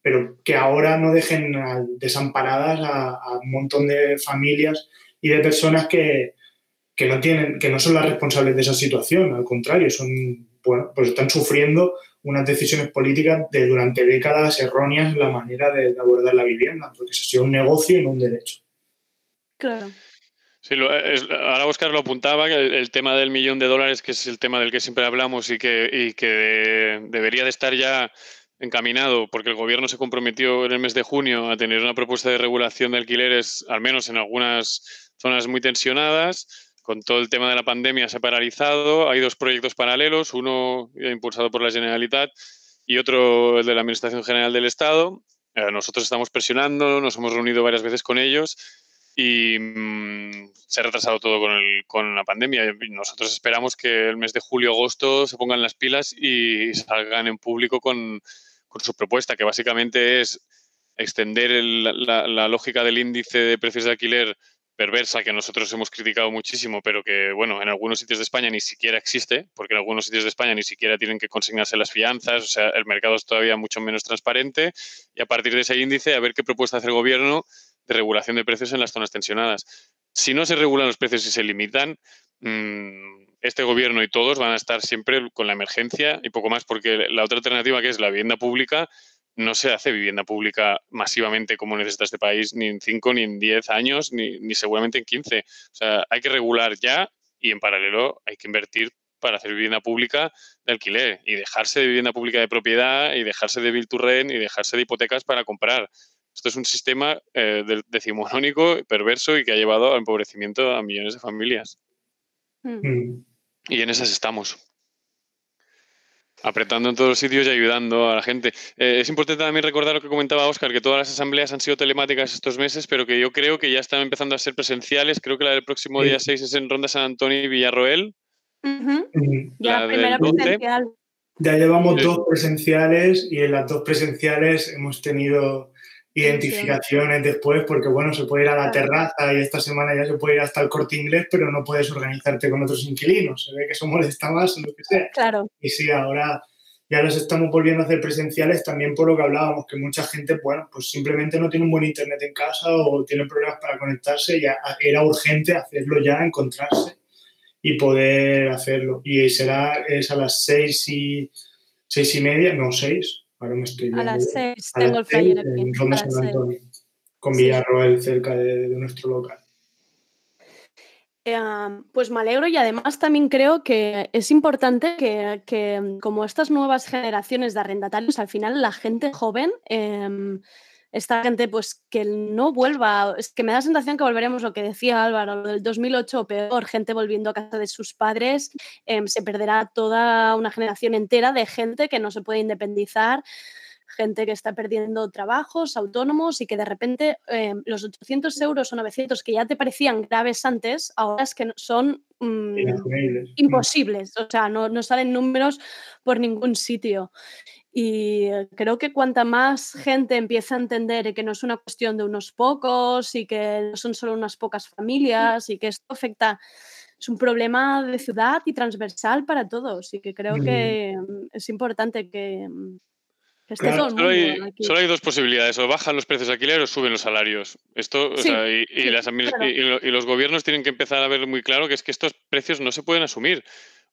pero que ahora no dejen desamparadas a, un montón de familias y de personas que, que, no tienen, que no son las responsables de esa situación, al contrario, son, bueno, pues están sufriendo unas decisiones políticas de durante décadas erróneas en la manera de, abordar la vivienda, porque se ha sido un negocio y no un derecho. Claro. Sí, ahora Oscar lo apuntaba, el, el, tema del millón de dólares, que es el tema del que siempre hablamos y que, y que debería de estar ya encaminado, porque el gobierno se comprometió en el mes de junio a tener una propuesta de regulación de alquileres, al menos en algunas zonas muy tensionadas. Con todo el tema de la pandemia se ha paralizado. Hay dos proyectos paralelos, uno impulsado por la Generalitat y otro el de la Administración General del Estado. Eh, nosotros estamos presionando, nos hemos reunido varias veces con ellos y mm, se ha retrasado todo con, el, con la pandemia. Nosotros esperamos que el mes de julio-agosto se pongan las pilas y salgan en público con, su propuesta, que básicamente es extender la, lógica del índice de precios de alquiler perversa que nosotros hemos criticado muchísimo, pero que, bueno, en algunos sitios de España ni siquiera existe, porque en algunos sitios de España ni siquiera tienen que consignarse las fianzas, o sea, el mercado es todavía mucho menos transparente, y a partir de ese índice, a ver qué propuesta hace el gobierno de regulación de precios en las zonas tensionadas. Si no se regulan los precios y se limitan, mmm, este gobierno y todos van a estar siempre con la emergencia y poco más, porque la otra alternativa que es la vivienda pública, no se hace vivienda pública masivamente como necesita este país, ni en 5, ni en 10 años, ni, ni seguramente en 15. O sea, hay que regular ya y en paralelo hay que invertir para hacer vivienda pública de alquiler y dejarse de vivienda pública de propiedad y dejarse de bill to rent y dejarse de hipotecas para comprar. Esto es un sistema eh, decimonónico, perverso y que ha llevado al empobrecimiento a millones de familias. Hmm. Mm. Y en esas estamos. Apretando en todos los sitios y ayudando a la gente. Eh, es importante también recordar lo que comentaba Oscar, que todas las asambleas han sido telemáticas estos meses, pero que yo creo que ya están empezando a ser presenciales. Creo que la del próximo día 6 es en Ronda San Antonio y Villarroel. Mm. Ya, La primera del 12. presencial. Ya llevamos Sí. dos presenciales y en las dos presenciales hemos tenido identificaciones después porque, bueno, se puede ir a la Claro. terraza y esta semana ya se puede ir hasta el corte inglés, pero no puedes organizarte con otros inquilinos. Se ve que eso molesta más o lo que sea. Claro. Y sí, ahora ya los estamos volviendo a hacer presenciales también por lo que hablábamos, que mucha gente, bueno, pues simplemente no tiene un buen internet en casa o tiene problemas para conectarse y ya era urgente hacerlo ya, encontrarse y poder hacerlo. Y será es a las seis y, seis y media, no, seis, ahora me estoy A viendo. las seis A tengo las el flyer aquí. en a las San. Antonio, con. Villarroel cerca de, de nuestro local. Eh, pues me alegro y además también creo que es importante que, que, mm, como estas nuevas generaciones de arrendatarios, al final la gente joven, em, esta gente pues que no vuelva, es que me da la sensación que volveremos lo que decía Álvaro, lo del 2008 o peor, gente volviendo a casa de sus padres, em, se perderá toda una generación entera de gente que no se puede independizar, gente que está perdiendo trabajos, autónomos y que de repente eh, los 800 euros o 900 que ya te parecían graves antes, ahora es que son mm, imposibles, o sea, no, no salen números por ningún sitio. Y eh, creo que cuanta más gente empieza a entender que no es una cuestión de unos pocos y que no son solo unas pocas familias y que esto afecta, es un problema de ciudad y transversal para todos y que creo que mm, es importante que, mm, que esté Claro, todo el Solo hay, solo hay dos posibilidades, o bajan los precios de alquiler o suben los salarios. Esto, o Sí, sea, y, y sí, las claro. y- y los gobiernos tienen que empezar a ver muy claro que es que estos precios no se pueden asumir.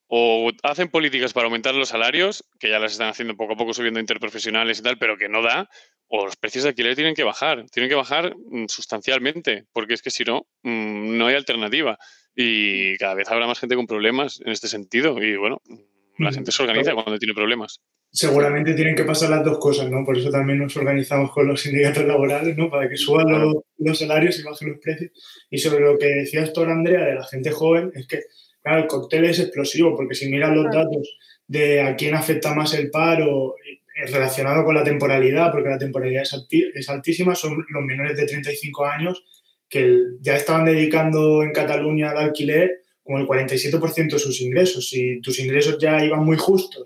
O hacen políticas para aumentar los salarios, que ya las están haciendo poco a poco subiendo interprofesionales y tal, pero que no da, o los precios de alquiler tienen que bajar, tienen que bajar mm, sustancialmente, porque es que si no, mm, no hay alternativa. Y cada vez habrá más gente con problemas en este sentido. Y bueno, mm, La gente se organiza cuando tiene problemas. Seguramente tienen que pasar las dos cosas, ¿no? Por eso también nos organizamos con los sindicatos laborales, ¿no? Para que suban los, los salarios y bajen los precios. Y sobre lo que decías tú, Andrea, de la gente joven, es que, claro, el cóctel es explosivo, porque si miras los datos de a quién afecta más el paro eh, relacionado con la temporalidad, porque la temporalidad es, es altísima, son los menores de 35 años que ya estaban dedicando en Cataluña al alquiler como el 47% de sus ingresos. Si tus ingresos ya iban muy justos,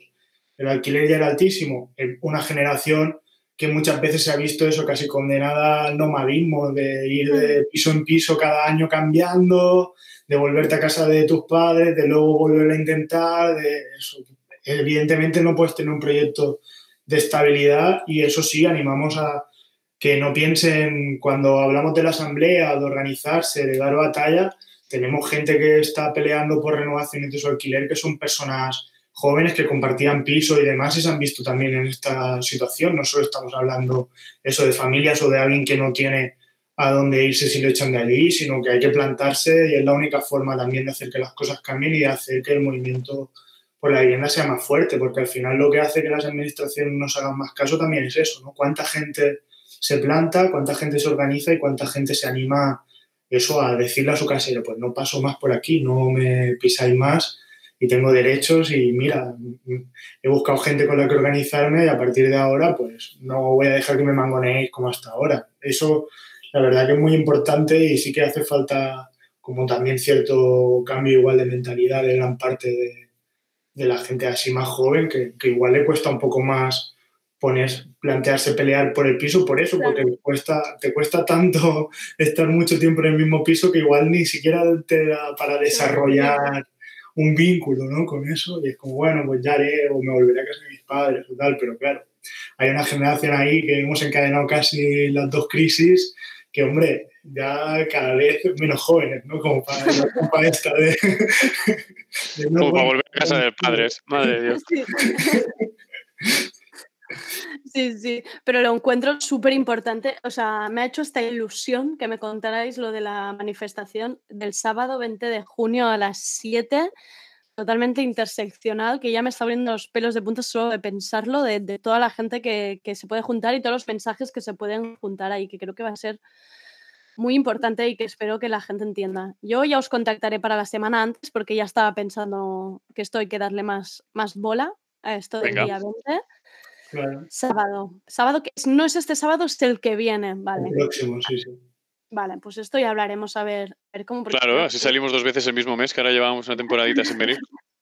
el alquiler ya era altísimo, una generación que muchas veces se ha visto eso casi condenada al nomadismo, de ir de piso en piso cada año cambiando, de volverte a casa de tus padres, de luego volver a intentar. Evidentemente no puedes tener un proyecto de estabilidad y eso sí, animamos a que no piensen cuando hablamos de la asamblea, de organizarse, de dar batalla, tenemos gente que está peleando por renovaciones de su alquiler, que son personas jóvenes que compartían piso y demás y se han visto también en esta situación. No solo estamos hablando eso de familias o de alguien que no tiene a dónde irse si lo echan de allí, sino que hay que plantarse y es la única forma también de hacer que las cosas cambien y de hacer que el movimiento por la vivienda sea más fuerte, porque al final lo que hace que las administraciones nos hagan más caso también es eso, ¿no? Cuánta gente se planta, cuánta gente se organiza y cuánta gente se anima eso a decirle a su casero, pues no paso más por aquí, no me pisáis más y tengo derechos y mira, he buscado gente con la que organizarme y a partir de ahora pues no voy a dejar que me mangoneéis como hasta ahora. Eso la verdad que es muy importante y sí que hace falta como también cierto cambio igual de mentalidad de gran parte de, de la gente así más joven que, que, igual le cuesta un poco más poner, plantearse pelear por el piso por eso, claro. porque cuesta, te cuesta tanto estar mucho tiempo en el mismo piso que igual ni siquiera te da para desarrollar un vínculo ¿no? con eso y es como, bueno, pues ya haré o me volveré a casa de mis padres o tal, pero claro, hay una generación ahí que hemos encadenado casi las dos crisis que, hombre, ya cada vez menos jóvenes, ¿no? Como para la culpa esta de... de no Como para volver a casa de padres, madre de Dios. Sí. Sí, sí, pero lo encuentro súper importante. O sea, me ha hecho esta ilusión que me contarais lo de la manifestación del sábado 20 de junio a las 7, totalmente interseccional, que ya me está abriendo los pelos de punta solo de pensarlo, de, de toda la gente que, que, se puede juntar y todos los mensajes que se pueden juntar ahí, que creo que va a ser muy importante y que espero que la gente entienda. Yo ya os contactaré para la semana antes porque ya estaba pensando que esto hay que darle más, más bola a esto del Venga. día 20. Claro. Sábado. Sábado que no es este sábado, es el que viene, vale. El próximo, sí, sí. Vale, pues esto ya hablaremos a ver, a ver cómo. Claro, así salimos dos veces el mismo mes, que ahora llevamos una temporadita sin venir.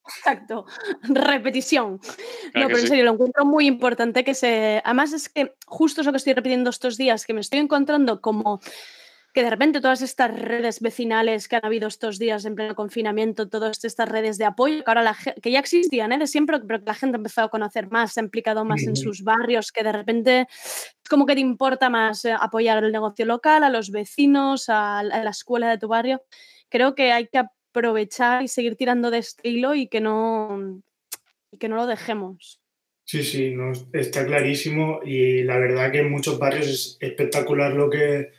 Exacto, repetición. Claro no, pero en sí. serio, lo encuentro muy importante que se. Además, es que justo eso que estoy repitiendo estos días, que me estoy encontrando como que de repente todas estas redes vecinales que han habido estos días en pleno confinamiento, todas estas redes de apoyo, que ahora la que ya existían ¿eh? de siempre, pero que la gente ha empezado a conocer más, se ha implicado más en sus barrios, que de repente es como que te importa más eh, apoyar el negocio local, a los vecinos, a, la a la escuela de tu barrio. Creo que hay que aprovechar y seguir tirando de este hilo y que no, y que no lo dejemos. Sí, sí, no, está clarísimo y la verdad que en muchos barrios es espectacular lo que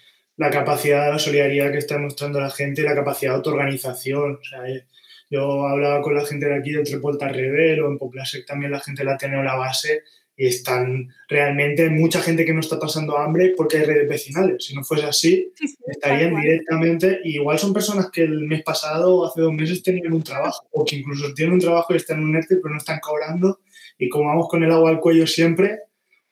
la capacidad, la solidaridad que está demostrando la gente la capacidad de autoorganización. O sea, eh, yo hablaba con la gente de aquí del Trepolta Rebel o en Poplasec también la gente la tiene la base y están realmente mucha gente que no está pasando hambre porque hay redes vecinales. Si no fuese así, Sí, sí, estarían cual. directamente, y igual son personas que el mes pasado o hace dos meses tenían un trabajo, o que incluso tienen un trabajo y están en un ERTE pero no están cobrando, y como vamos con el agua al cuello siempre,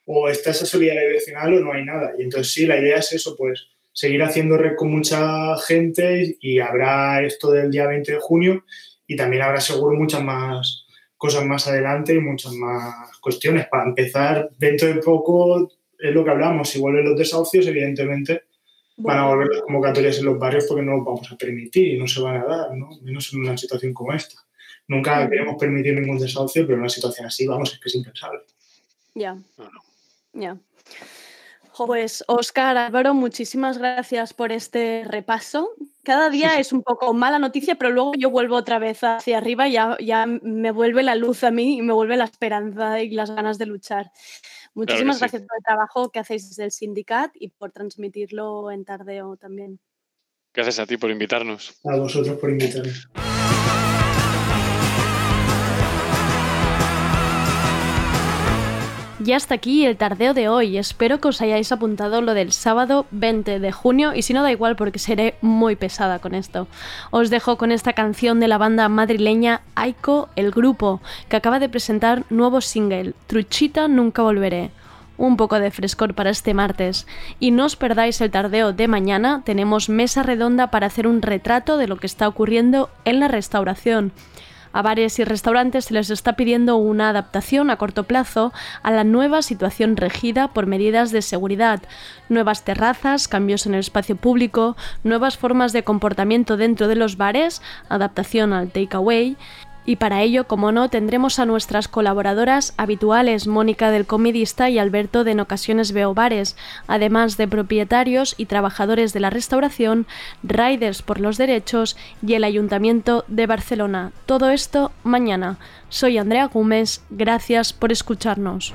o está esa solidaridad vecinal o no hay nada. Y entonces sí, la idea es eso, pues seguir haciendo red con mucha gente y habrá esto del día 20 de junio y también habrá seguro muchas más cosas más adelante y muchas más cuestiones. Para empezar, dentro de poco es lo que hablamos, si vuelven los desahucios, evidentemente van a volver las convocatorias en los barrios porque no lo vamos a permitir y no se van a dar, ¿no? menos en una situación como esta. Nunca queremos permitir ningún desahucio, pero en una situación así, vamos, es que es impensable. Ya, No, no. ya. Pues Oscar, Álvaro, muchísimas gracias por este repaso. Cada día es un poco mala noticia, pero luego yo vuelvo otra vez hacia arriba y ya, ya me vuelve la luz a mí y me vuelve la esperanza y las ganas de luchar. Muchísimas sí. gracias por el trabajo que hacéis desde el sindicat y por transmitirlo en Tardeo también. Gracias a ti por invitarnos. A vosotros por invitarme. Y hasta aquí el tardeo de hoy. Espero que os hayáis apuntado lo del sábado 20 de junio y si no da igual porque seré muy pesada con esto. Os dejo con esta canción de la banda madrileña Aiko El Grupo, que acaba de presentar nuevo single, Truchita Nunca Volveré un poco de frescor para este martes. Y no os perdáis el tardeo de mañana, tenemos mesa redonda para hacer un retrato de lo que está ocurriendo en la restauración. A bares y restaurantes se les está pidiendo una adaptación a corto plazo a la nueva situación regida por medidas de seguridad, nuevas terrazas, cambios en el espacio público, nuevas formas de comportamiento dentro de los bares, adaptación al takeaway y para ello, como no, tendremos a nuestras colaboradoras habituales, Mónica del Comidista y Alberto de En Ocasiones Veo Bares, además de propietarios y trabajadores de la restauración, Riders por los Derechos y el Ayuntamiento de Barcelona. Todo esto mañana. Soy Andrea Gómez, gracias por escucharnos.